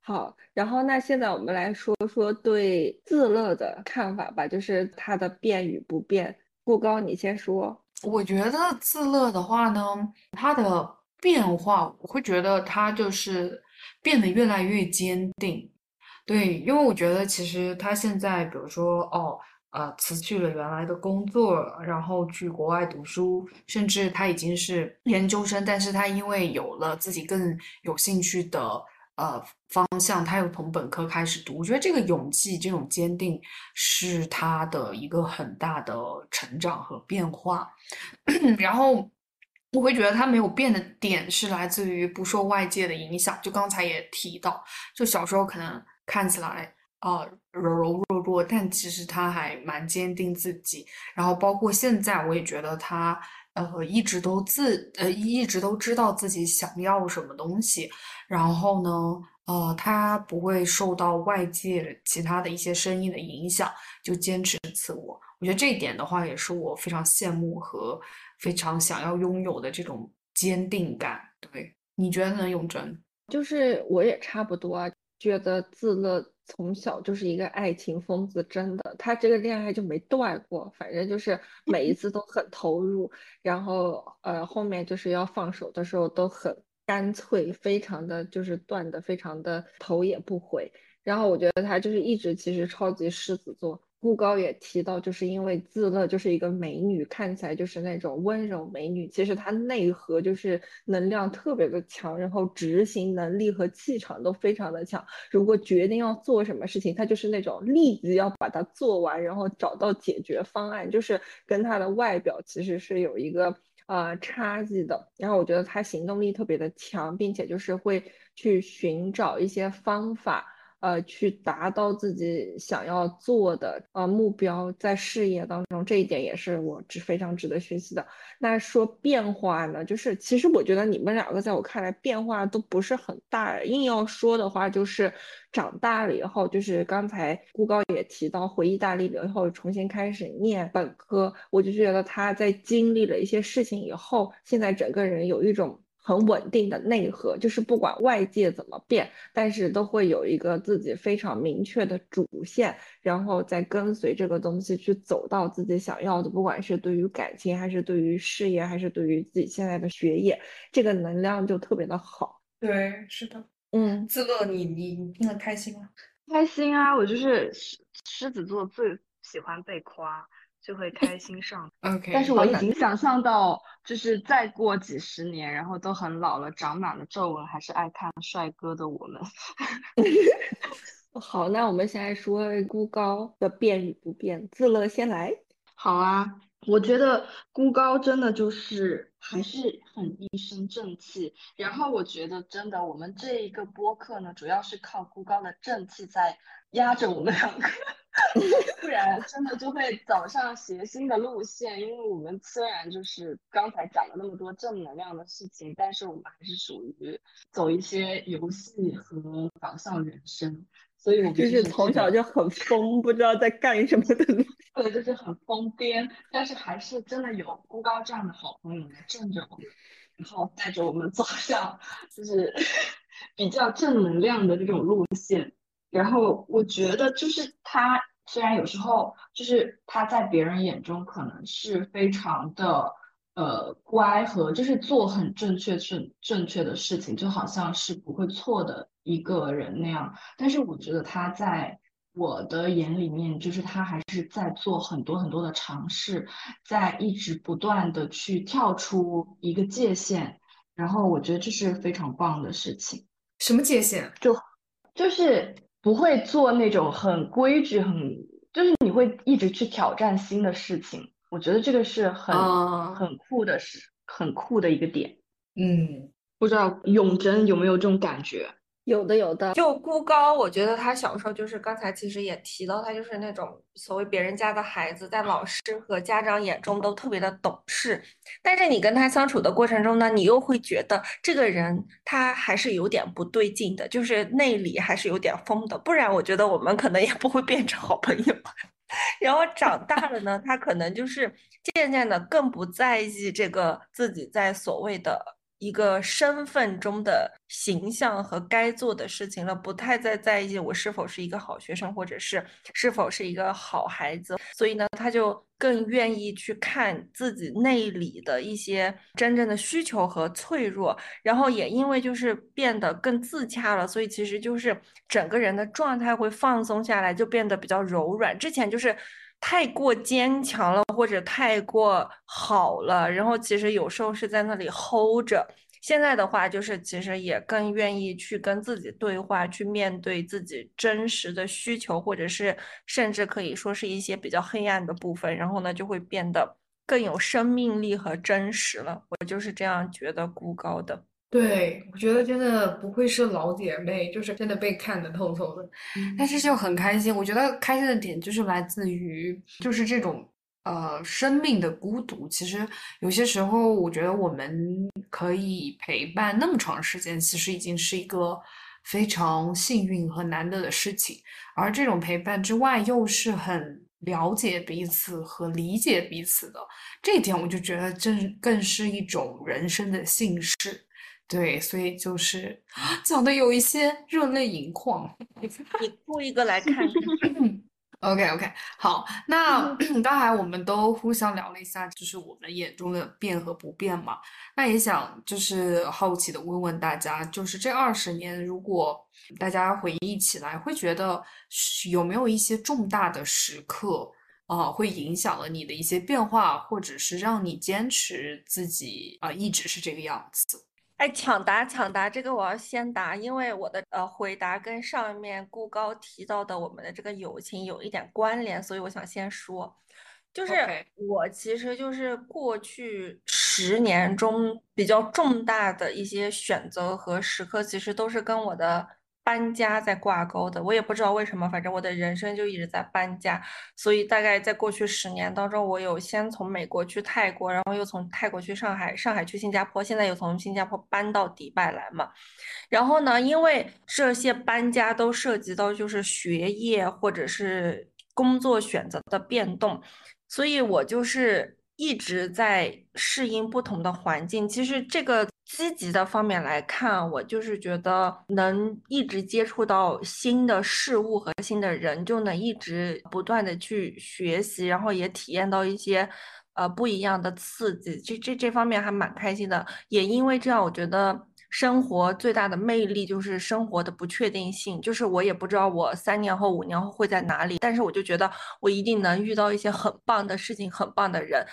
[SPEAKER 3] 好，然后那现在我们来说说对自乐的看法吧，就是它的变与不变。顾高，你先说。
[SPEAKER 1] 我觉得自乐的话呢，它的。变化，我会觉得他就是变得越来越坚定，对，因为我觉得其实他现在，比如说哦，呃，辞去了原来的工作，然后去国外读书，甚至他已经是研究生，但是他因为有了自己更有兴趣的呃方向，他又从本科开始读，我觉得这个勇气、这种坚定是他的一个很大的成长和变化，[COUGHS] 然后。我会觉得他没有变的点是来自于不受外界的影响，就刚才也提到，就小时候可能看起来啊柔柔弱弱，但其实他还蛮坚定自己。然后包括现在，我也觉得他呃一直都自呃一直都知道自己想要什么东西。然后呢，呃他不会受到外界其他的一些声音的影响，就坚持自我。我觉得这一点的话，也是我非常羡慕和。非常想要拥有的这种坚定感，对你觉得呢？永贞
[SPEAKER 3] 就是我也差不多啊，觉得自乐从小就是一个爱情疯子，真的，他这个恋爱就没断过，反正就是每一 [LAUGHS] 次都很投入，然后呃后面就是要放手的时候都很干脆，非常的就是断的非常的头也不回，然后我觉得他就是一直其实超级狮子座。顾高也提到，就是因为自乐就是一个美女，看起来就是那种温柔美女，其实她内核就是能量特别的强，然后执行能力和气场都非常的强。如果决定要做什么事情，她就是那种立即要把它做完，然后找到解决方案，就是跟她的外表其实是有一个呃差距的。然后我觉得她行动力特别的强，并且就是会去寻找一些方法。
[SPEAKER 4] 呃，去达到自己想要做的呃目标，在事业当中，这一点也是我值非常值得学习的。那说变化呢，就是其实我觉得你们两个在我看来变化都不是很大。硬要说的话，就是长大了以后，就是刚才顾高也提到回意大利了以后重新开始念本科，我就觉得他在经历了一些事情以后，现在整个人有一种。很稳定的内核，就是不管外界怎么变，但是都会有一个自己非常明确的主线，然后再跟随这个东西去走到自己想要的，不管是对于感情，还是对于事业，还是对于自己现在的学业，这个能量就特别的好。
[SPEAKER 1] 对，是的，
[SPEAKER 4] 嗯，
[SPEAKER 1] 自乐，你你你听得开心吗？
[SPEAKER 2] 开心啊，我就是狮狮子座最喜欢被夸。就会开心上。
[SPEAKER 1] OK，
[SPEAKER 2] 但是我已经想象到，就是再过几十年，然后都很老了，长满了皱纹，还是爱看帅哥的我们。[LAUGHS] [LAUGHS]
[SPEAKER 4] 好，那我们现在说孤高的变与不变，自乐先来。
[SPEAKER 2] 好啊，我觉得孤高真的就是还是很一身正气。然后我觉得真的，我们这一个播客呢，主要是靠孤高的正气在压着我们两个。不然真的就会走上谐星的路线，因为我们虽然就是刚才讲了那么多正能量的事情，但是我们还是属于走一些游戏和搞笑人生，所以我们
[SPEAKER 4] 就是从小就很疯，不知道在干什么的，[LAUGHS]
[SPEAKER 2] 对，就是很疯癫，但是还是真的有孤高这样的好朋友来镇着我们，然后带着我们走向就是 [LAUGHS] 比较正能量的这种路线。然后我觉得，就是他虽然有时候就是他在别人眼中可能是非常的呃乖和就是做很正确正正确的事情，就好像是不会错的一个人那样。但是我觉得他在我的眼里面，就是他还是在做很多很多的尝试，在一直不断的去跳出一个界限。然后我觉得这是非常棒的事情。
[SPEAKER 1] 什么界限？
[SPEAKER 2] 就就是。不会做那种很规矩、很就是你会一直去挑战新的事情，我觉得这个是很很酷的是，很酷的一个点。
[SPEAKER 1] 嗯，
[SPEAKER 2] 不知道永贞有没有这种感觉？
[SPEAKER 4] 有的，有的。
[SPEAKER 3] 就孤高，我觉得他小时候就是刚才其实也提到，他就是那种所谓别人家的孩子，在老师和家长眼中都特别的懂事。但是你跟他相处的过程中呢，你又会觉得这个人他还是有点不对劲的，就是内里还是有点疯的。不然我觉得我们可能也不会变成好朋友。[LAUGHS] 然后长大了呢，他可能就是渐渐的更不在意这个自己在所谓的。一个身份中的形象和该做的事情了，不太再在意我是否是一个好学生，或者是是否是一个好孩子。所以呢，他就更愿意去看自己内里的一些真正的需求和脆弱。然后也因为就是变得更自洽了，所以其实就是整个人的状态会放松下来，就变得比较柔软。之前就是太过坚强了。或者太过好了，然后其实有时候是在那里 hold 着。现在的话，就是其实也更愿意去跟自己对话，去面对自己真实的需求，或者是甚至可以说是一些比较黑暗的部分。然后呢，就会变得更有生命力和真实了。我就是这样觉得，孤高的。
[SPEAKER 1] 对，我觉得真的不愧是老姐妹，就是真的被看得透透的。但是就很开心，我觉得开心的点就是来自于就是这种。呃，生命的孤独，其实有些时候，我觉得我们可以陪伴那么长时间，其实已经是一个非常幸运和难得的事情。而这种陪伴之外，又是很了解彼此和理解彼此的，这一点我就觉得这更是一种人生的幸事。对，所以就是讲的有一些热泪盈眶。
[SPEAKER 3] 你哭一个来看。[LAUGHS]
[SPEAKER 1] OK OK，好，那 [CLEARS THROAT] 刚才我们都互相聊了一下，就是我们眼中的变和不变嘛。那也想就是好奇的问问大家，就是这二十年，如果大家回忆起来，会觉得有没有一些重大的时刻啊，会影响了你的一些变化，或者是让你坚持自己啊，一直是这个样子？
[SPEAKER 3] 哎，抢答抢答，这个我要先答，因为我的呃回答跟上面顾高提到的我们的这个友情有一点关联，所以我想先说，就是我其实就是过去十年中比较重大的一些选择和时刻，其实都是跟我的。搬家在挂钩的。我也不知道为什么，反正我的人生就一直在搬家。所以大概在过去十年当中，我有先从美国去泰国，然后又从泰国去上海，上海去新加坡，现在又从新加坡搬到迪拜来嘛。然后呢，因为这些搬家都涉及到就是学业或者是工作选择的变动，所以我就是一直在适应不同的环境。其实这个积极的方面来看，我就是觉得能一直接触到新的事物和新的人，就能一直不断的去学习，然后也体验到一些呃不一样的刺激。这这这方面还蛮开心的。也因为这样，我觉得。生活最大的魅力就是生活的不确定性，就是我也不知道我三年后、五年后会在哪里，但是我就觉得我一定能遇到一些很棒的事情、很棒的人。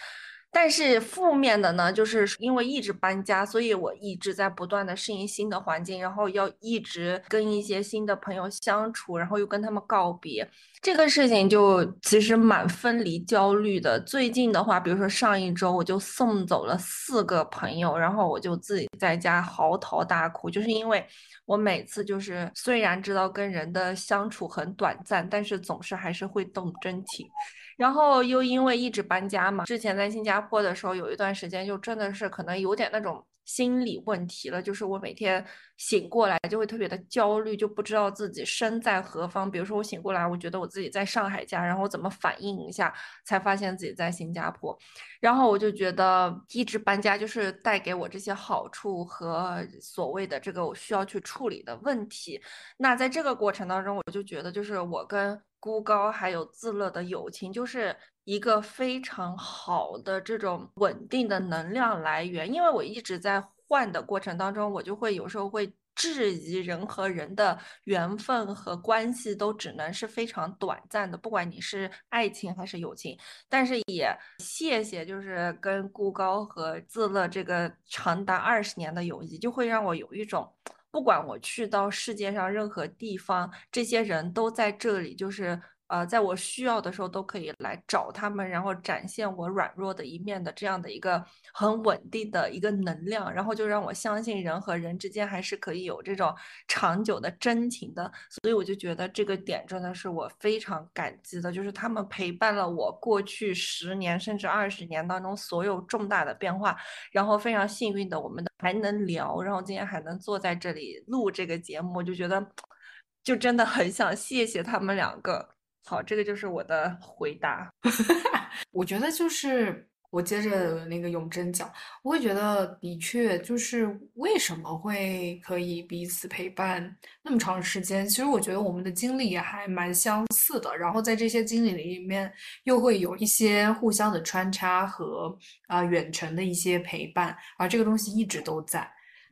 [SPEAKER 3] 但是负面的呢，就是因为一直搬家，所以我一直在不断的适应新的环境，然后要一直跟一些新的朋友相处，然后又跟他们告别，这个事情就其实蛮分离焦虑的。最近的话，比如说上一周我就送走了四个朋友，然后我就自己在家嚎啕大哭，就是因为我每次就是虽然知道跟人的相处很短暂，但是总是还是会动真情。然后又因为一直搬家嘛，之前在新加坡的时候有一段时间就真的是可能有点那种心理问题了，就是我每天醒过来就会特别的焦虑，就不知道自己身在何方。比如说我醒过来，我觉得我自己在上海家，然后我怎么反应一下，才发现自己在新加坡。然后我就觉得一直搬家就是带给我这些好处和所谓的这个我需要去处理的问题。那在这个过程当中，我就觉得就是我跟孤高还有自乐的友情，就是一个非常好的这种稳定的能量来源。因为我一直在换的过程当中，我就会有时候会质疑人和人的缘分和关系都只能是非常短暂的，不管你是爱情还是友情。但是也谢谢，就是跟孤高和自乐这个长达二十年的友谊，就会让我有一种。不管我去到世界上任何地方，这些人都在这里，就是。呃，在我需要的时候都可以来找他们，然后展现我软弱的一面的这样的一个很稳定的一个能量，然后就让我相信人和人之间还是可以有这种长久的真情的。所以我就觉得这个点真的是我非常感激的，就是他们陪伴了我过去十年甚至二十年当中所有重大的变化，然后非常幸运的我们还能聊，然后今天还能坐在这里录这个节目，就觉得就真的很想谢谢他们两个。好，这个就是我的回答。[LAUGHS]
[SPEAKER 1] 我觉得就是我接着那个永贞讲，我会觉得的确就是为什么会可以彼此陪伴那么长时间。其实我觉得我们的经历也还蛮相似的，然后在这些经历里面又会有一些互相的穿插和啊远程的一些陪伴，而这个东西一直都在。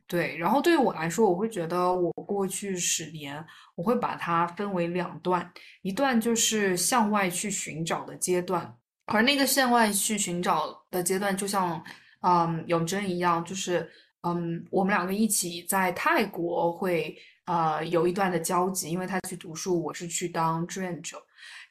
[SPEAKER 1] 对，然后对于我来说，我会觉得我过去十年，我会把它分为两段，一段就是向外去寻找的阶段，而那个向外去寻找的阶段，就像嗯永贞一样，就是嗯我们两个一起在泰国会呃有一段的交集，因为他去读书，我是去当志愿者，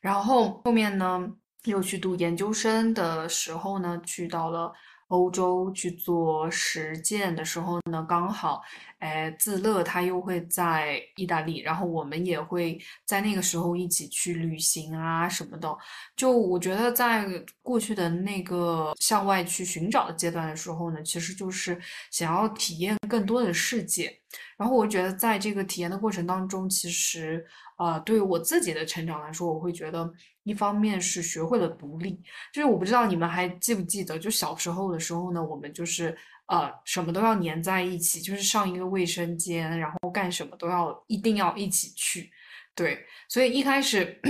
[SPEAKER 1] 然后后面呢又去读研究生的时候呢，去到了。欧洲去做实践的时候呢，刚好，哎，自乐他又会在意大利，然后我们也会在那个时候一起去旅行啊什么的。就我觉得，在过去的那个向外去寻找的阶段的时候呢，其实就是想要体验更多的世界。然后我觉得，在这个体验的过程当中，其实，呃，对于我自己的成长来说，我会觉得。一方面是学会了独立，就是我不知道你们还记不记得，就小时候的时候呢，我们就是呃什么都要粘在一起，就是上一个卫生间，然后干什么都要一定要一起去，对，所以一开始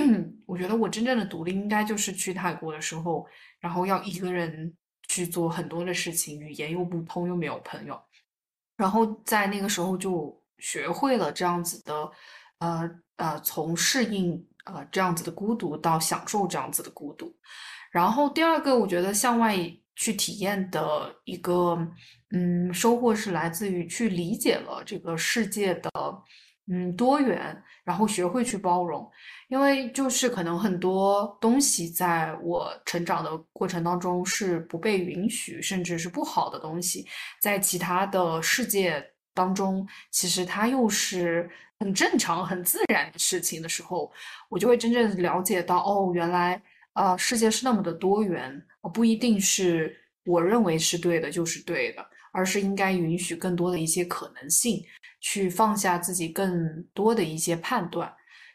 [SPEAKER 1] 我觉得我真正的独立应该就是去泰国的时候，然后要一个人去做很多的事情，语言又不通，又没有朋友，然后在那个时候就学会了这样子的，呃呃，从适应。呃，这样子的孤独到享受这样子的孤独，然后第二个，我觉得向外去体验的一个嗯收获是来自于去理解了这个世界的嗯多元，然后学会去包容，因为就是可能很多东西在我成长的过程当中是不被允许，甚至是不好的东西，在其他的世界当中，其实它又是很正常、很自然的事情的时候，我就会真正了解到，哦，原来啊，世界是那么的多元，不一定是我认为是对的就是对的，而是应该允许更多的一些可能性，去放下自己更多的一些判断。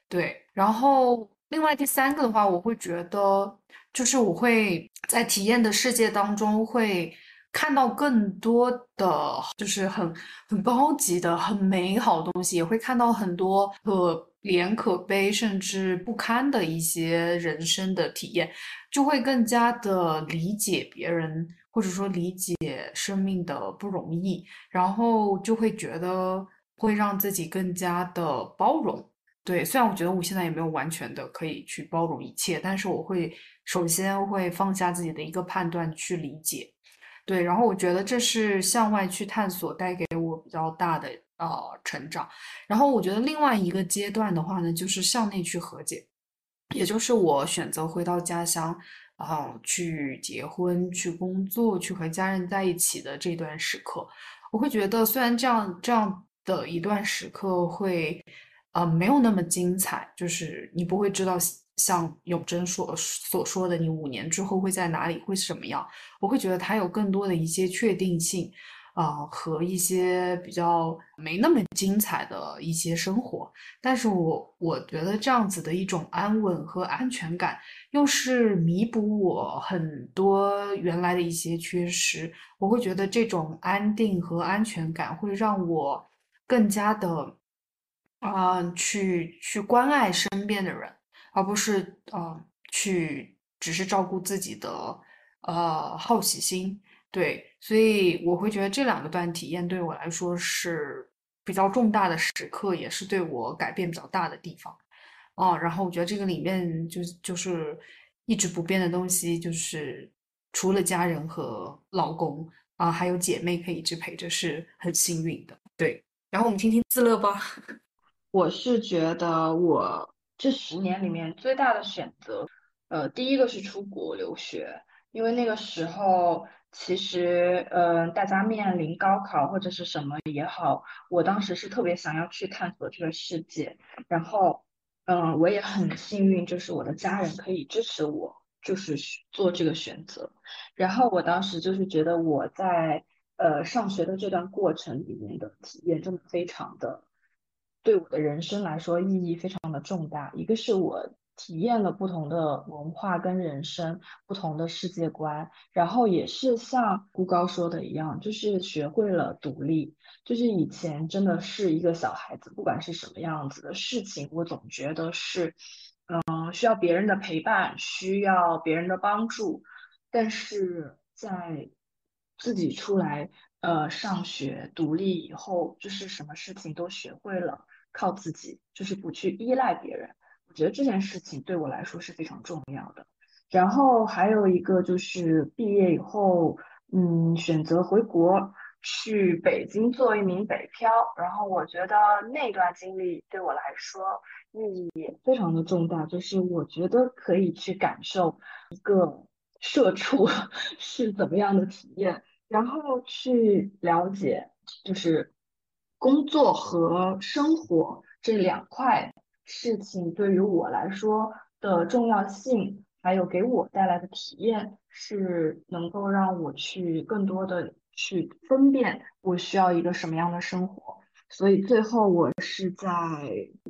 [SPEAKER 1] 对，然后另外第三个的话，我会觉得就是我会在体验的世界当中会。看到更多的就是很很高级的、很美好的东西，也会看到很多可怜、可悲，甚至不堪的一些人生的体验，就会更加的理解别人，或者说理解生命的不容易，然后就会觉得会让自己更加的包容。对，虽然我觉得我现在也没有完全的可以去包容一切，但是我会首先会放下自己的一个判断去理解。对，然后我觉得这是向外去探索带给我比较大的呃成长。然后我觉得另外一个阶段的话呢，就是向内去和解，也就是我选择回到家乡，啊，去结婚、去工作、去和家人在一起的这段时刻，我会觉得虽然这样这样的一段时刻会，呃，没有那么精彩，就是你不会知道。像永贞所所说的，你五年之后会在哪里，会是什么样？我会觉得他有更多的一些确定性，啊，和一些比较没那么精彩的一些生活。但是我我觉得这样子的一种安稳和安全感，又是弥补我很多原来的一些缺失。我会觉得这种安定和安全感会让我更加的，啊，去去关爱身边的人。而不是呃去只是照顾自己的呃好奇心，对，所以我会觉得这两个段体验对我来说是比较重大的时刻，也是对我改变比较大的地方，哦，然后我觉得这个里面就就是一直不变的东西，就是除了家人和老公啊，还有姐妹可以一直陪着，是很幸运的，对。然后我们听听自乐吧，[LAUGHS]
[SPEAKER 2] 我是觉得我。这十年里面最大的选择，呃，第一个是出国留学，因为那个时候其实，呃，大家面临高考或者是什么也好，我当时是特别想要去探索这个世界，然后，嗯，我也很幸运，就是我的家人可以支持我，就是做这个选择，然后我当时就是觉得我在呃上学的这段过程里面的体验真的非常的。对我的人生来说意义非常的重大。一个是我体验了不同的文化跟人生，不同的世界观，然后也是像孤高说的一样，就是学会了独立。就是以前真的是一个小孩子，不管是什么样子的事情，我总觉得是，嗯，需要别人的陪伴，需要别人的帮助。但是在自己出来，呃，上学独立以后，就是什么事情都学会了。靠自己，就是不去依赖别人。我觉得这件事情对我来说是非常重要的。然后还有一个就是毕业以后，嗯，选择回国去北京做一名北漂。然后我觉得那段经历对我来说意义也非常的重大，就是我觉得可以去感受一个社畜 [LAUGHS] 是怎么样的体验，然后去了解就是。工作和生活这两块事情对于我来说的重要性，还有给我带来的体验，是能够让我去更多的去分辨我需要一个什么样的生活。所以最后我是在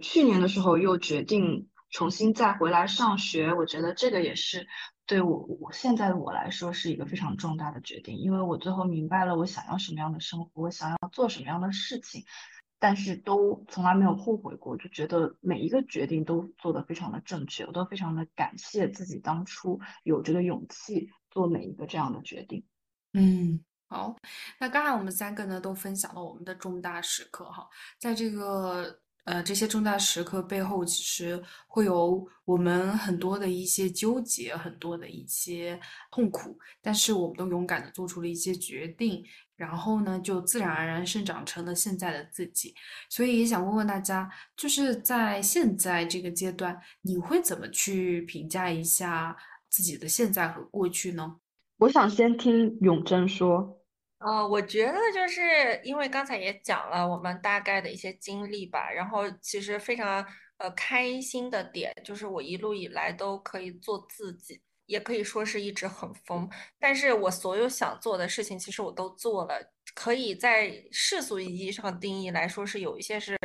[SPEAKER 2] 去年的时候又决定重新再回来上学。我觉得这个也是对我我现在的我来说是一个非常重大的决定，因为我最后明白了我想要什么样的生活，我想要。做什么样的事情，但是都从来没有后悔过，就觉得每一个决定都做得非常的正确，我都非常的感谢自己当初有这个勇气做每一个这样的决定。
[SPEAKER 1] 嗯，好，那刚才我们三个呢都分享了我们的重大时刻哈，在这个。呃，这些重大时刻背后，其实会有我们很多的一些纠结，很多的一些痛苦，但是我们都勇敢的做出了一些决定，然后呢，就自然而然生长成了现在的自己。所以也想问问大家，就是在现在这个阶段，你会怎么去评价一下自己的现在和过去呢？
[SPEAKER 2] 我想先听永贞说。
[SPEAKER 3] 啊，我觉得就是因为刚才也讲了我们大概的一些经历吧，然后其实非常呃开心的点就是我一路以来都可以做自己，也可以说是一直很疯，但是我所有想做的事情其实我都做了，可以在世俗意义上定义来说是有一些是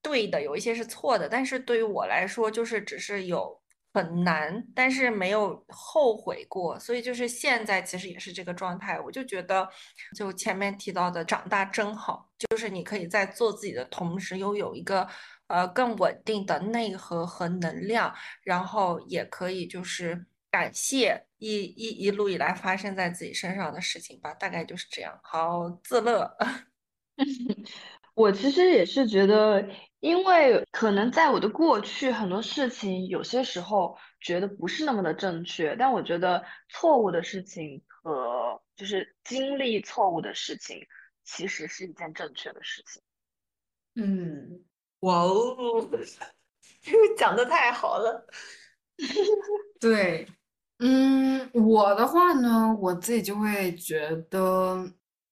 [SPEAKER 3] 对的，有一些是错的，但是对于我来说就是只是有。很难，但是没有后悔过，所以就是现在其实也是这个状态。我就觉得，就前面提到的长大真好，就是你可以在做自己的同时，又有一个呃更稳定的内核和能量，然后也可以就是感谢一一一路以来发生在自己身上的事情吧，大概就是这样。好自乐。[LAUGHS]
[SPEAKER 2] 我其实也是觉得，因为可能在我的过去很多事情，有些时候觉得不是那么的正确，但我觉得错误的事情和就是经历错误的事情，其实是一件正确的事情。
[SPEAKER 1] 嗯，
[SPEAKER 3] 哇哦，这 [LAUGHS] 个讲的太好了。[LAUGHS]
[SPEAKER 1] 对，嗯，我的话呢，我自己就会觉得，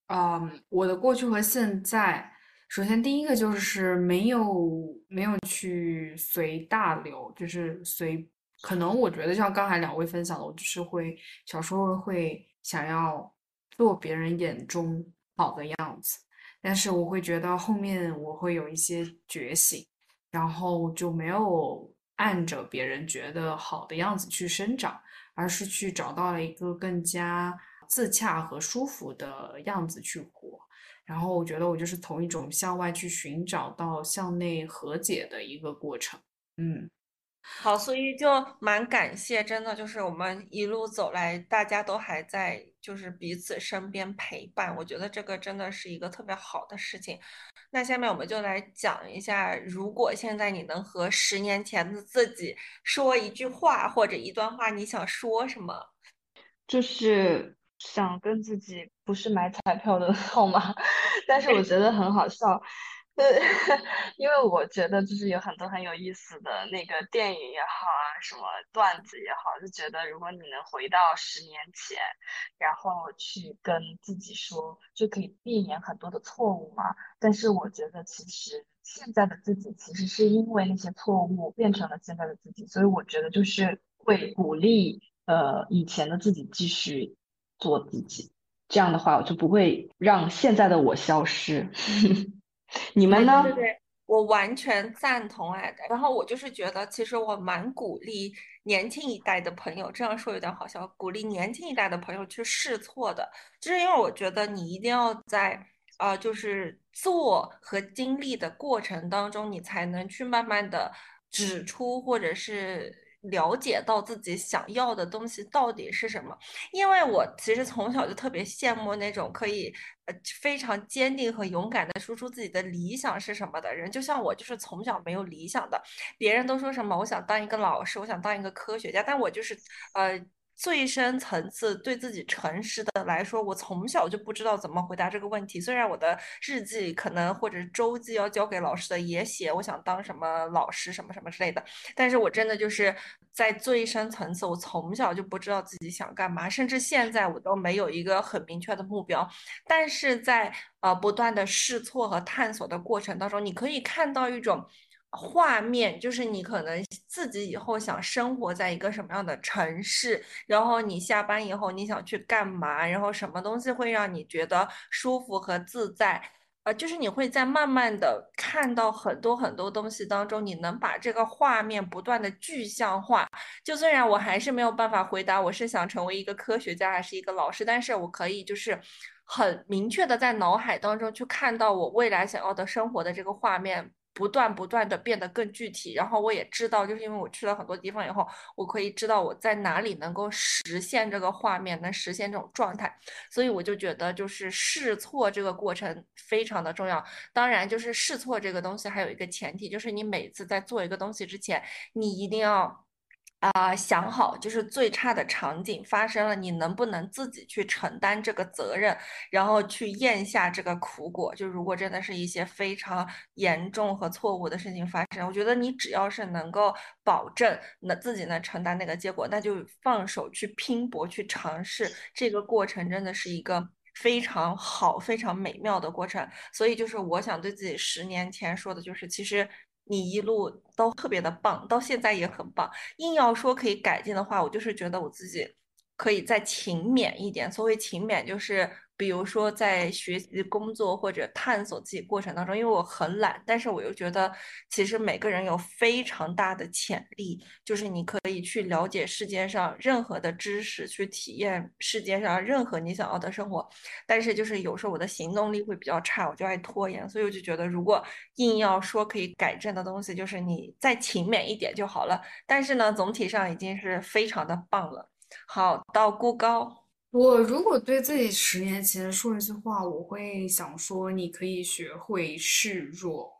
[SPEAKER 1] 嗯，我的过去和现在。首先，第一个就是没有没有去随大流，就是随可能我觉得像刚才两位分享的，我就是会小时候会想要做别人眼中好的样子，但是我会觉得后面我会有一些觉醒，然后就没有按着别人觉得好的样子去生长，而是去找到了一个更加自洽和舒服的样子去活。然后我觉得我就是从一种向外去寻找到向内和解的一个过程，嗯，
[SPEAKER 3] 好，所以就蛮感谢，真的就是我们一路走来，大家都还在就是彼此身边陪伴，我觉得这个真的是一个特别好的事情。那下面我们就来讲一下，如果现在你能和十年前的自己说一句话或者一段话，你想说什么？
[SPEAKER 2] 就是。想跟自己不是买彩票的 [LAUGHS] 号码，但是我觉得很好笑，呃，[LAUGHS] 因为我觉得就是有很多很有意思的那个电影也好啊，什么段子也好，就觉得如果你能回到十年前，然后去跟自己说，就可以避免很多的错误嘛。但是我觉得其实现在的自己其实是因为那些错误变成了现在的自己，所以我觉得就是会鼓励呃以前的自己继续。做自己，这样的话我就不会让现在的我消失。[LAUGHS] 你们呢？
[SPEAKER 3] 对对，我完全赞同哎。然后我就是觉得，其实我蛮鼓励年轻一代的朋友，这样说有点好笑，鼓励年轻一代的朋友去试错的，就是因为我觉得你一定要在呃，就是做和经历的过程当中，你才能去慢慢的指出或者是。了解到自己想要的东西到底是什么，因为我其实从小就特别羡慕那种可以呃非常坚定和勇敢的说出自己的理想是什么的人，就像我就是从小没有理想的，别人都说什么我想当一个老师，我想当一个科学家，但我就是呃。最深层次对自己诚实的来说，我从小就不知道怎么回答这个问题。虽然我的日记可能或者周记要交给老师的也写我想当什么老师什么什么之类的，但是我真的就是在最深层次，我从小就不知道自己想干嘛，甚至现在我都没有一个很明确的目标。但是在呃不断的试错和探索的过程当中，你可以看到一种。画面就是你可能自己以后想生活在一个什么样的城市，然后你下班以后你想去干嘛，然后什么东西会让你觉得舒服和自在，呃，就是你会在慢慢的看到很多很多东西当中，你能把这个画面不断的具象化。就虽然我还是没有办法回答我是想成为一个科学家还是一个老师，但是我可以就是很明确的在脑海当中去看到我未来想要的生活的这个画面。不断不断的变得更具体，然后我也知道，就是因为我去了很多地方以后，我可以知道我在哪里能够实现这个画面，能实现这种状态，所以我就觉得就是试错这个过程非常的重要。当然，就是试错这个东西还有一个前提，就是你每次在做一个东西之前，你一定要。啊，想好就是最差的场景发生了，你能不能自己去承担这个责任，然后去咽下这个苦果？就如果真的是一些非常严重和错误的事情发生，我觉得你只要是能够保证那自己能承担那个结果，那就放手去拼搏去尝试。这个过程真的是一个非常好、非常美妙的过程。所以就是我想对自己十年前说的，就是其实你一路都特别的棒，到现在也很棒。硬要说可以改进的话，我就是觉得我自己可以再勤勉一点。所谓勤勉，就是。比如说，在学习、工作或者探索自己过程当中，因为我很懒，但是我又觉得，其实每个人有非常大的潜力，就是你可以去了解世界上任何的知识，去体验世界上任何你想要的生活。但是，就是有时候我的行动力会比较差，我就爱拖延，所以我就觉得，如果硬要说可以改正的东西，就是你再勤勉一点就好了。但是呢，总体上已经是非常的棒了。好，到孤高。
[SPEAKER 1] 我如果对自己十年前说一句话，我会想说，你可以学会示弱。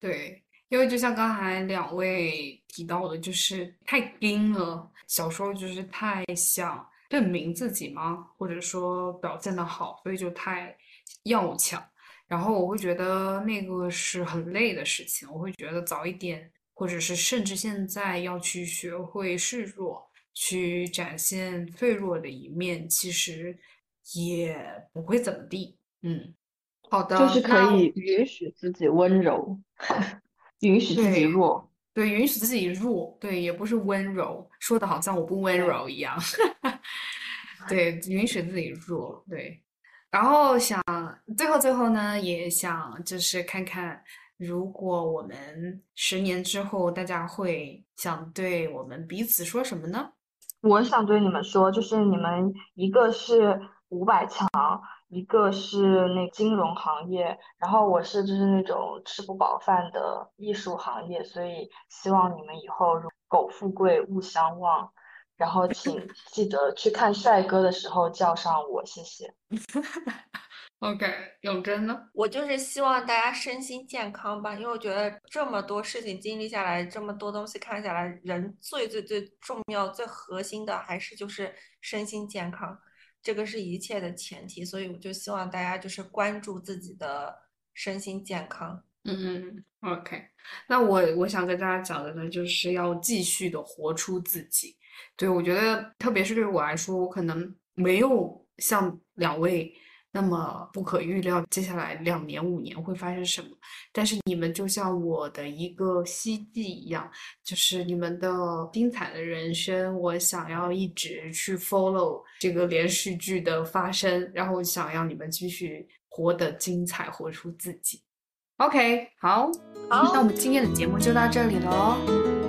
[SPEAKER 1] 对，因为就像刚才两位提到的，就是太硬了。小时候就是太想证明自己吗？或者说表现的好，所以就太要强。然后我会觉得那个是很累的事情。我会觉得早一点，或者是甚至现在要去学会示弱。去展现脆弱的一面，其实也不会怎么地。嗯，好的，
[SPEAKER 2] 就是可以允许自己温柔，[LAUGHS] 允许自己弱，
[SPEAKER 1] 对，允许自己弱，对，也不是温柔，说的好像我不温柔一样。[LAUGHS] 对，允许自己弱，对。然后想最后最后呢，也想就是看看，如果我们十年之后，大家会想对我们彼此说什么呢？
[SPEAKER 2] 我想对你们说，就是你们一个是五百强，一个是那金融行业，然后我是就是那种吃不饱饭的艺术行业，所以希望你们以后苟富贵勿相忘，然后请记得去看帅哥的时候叫上我，谢谢。[LAUGHS]
[SPEAKER 1] OK，永贞呢？
[SPEAKER 3] 我就是希望大家身心健康吧，因为我觉得这么多事情经历下来，这么多东西看下来，人最最最重要、最核心的还是就是身心健康，这个是一切的前提。所以我就希望大家就是关注自己的身心健康。
[SPEAKER 1] 嗯，OK，那我我想跟大家讲的呢，就是要继续的活出自己。对我觉得，特别是对我来说，我可能没有像两位。那么不可预料，接下来两年五年会发生什么？但是你们就像我的一个希冀一样，就是你们的精彩的人生，我想要一直去 follow 这个连续剧的发生，然后想要你们继续活得精彩，活出自己。OK，好，
[SPEAKER 3] 好，
[SPEAKER 1] 那我们今天的节目就到这里喽。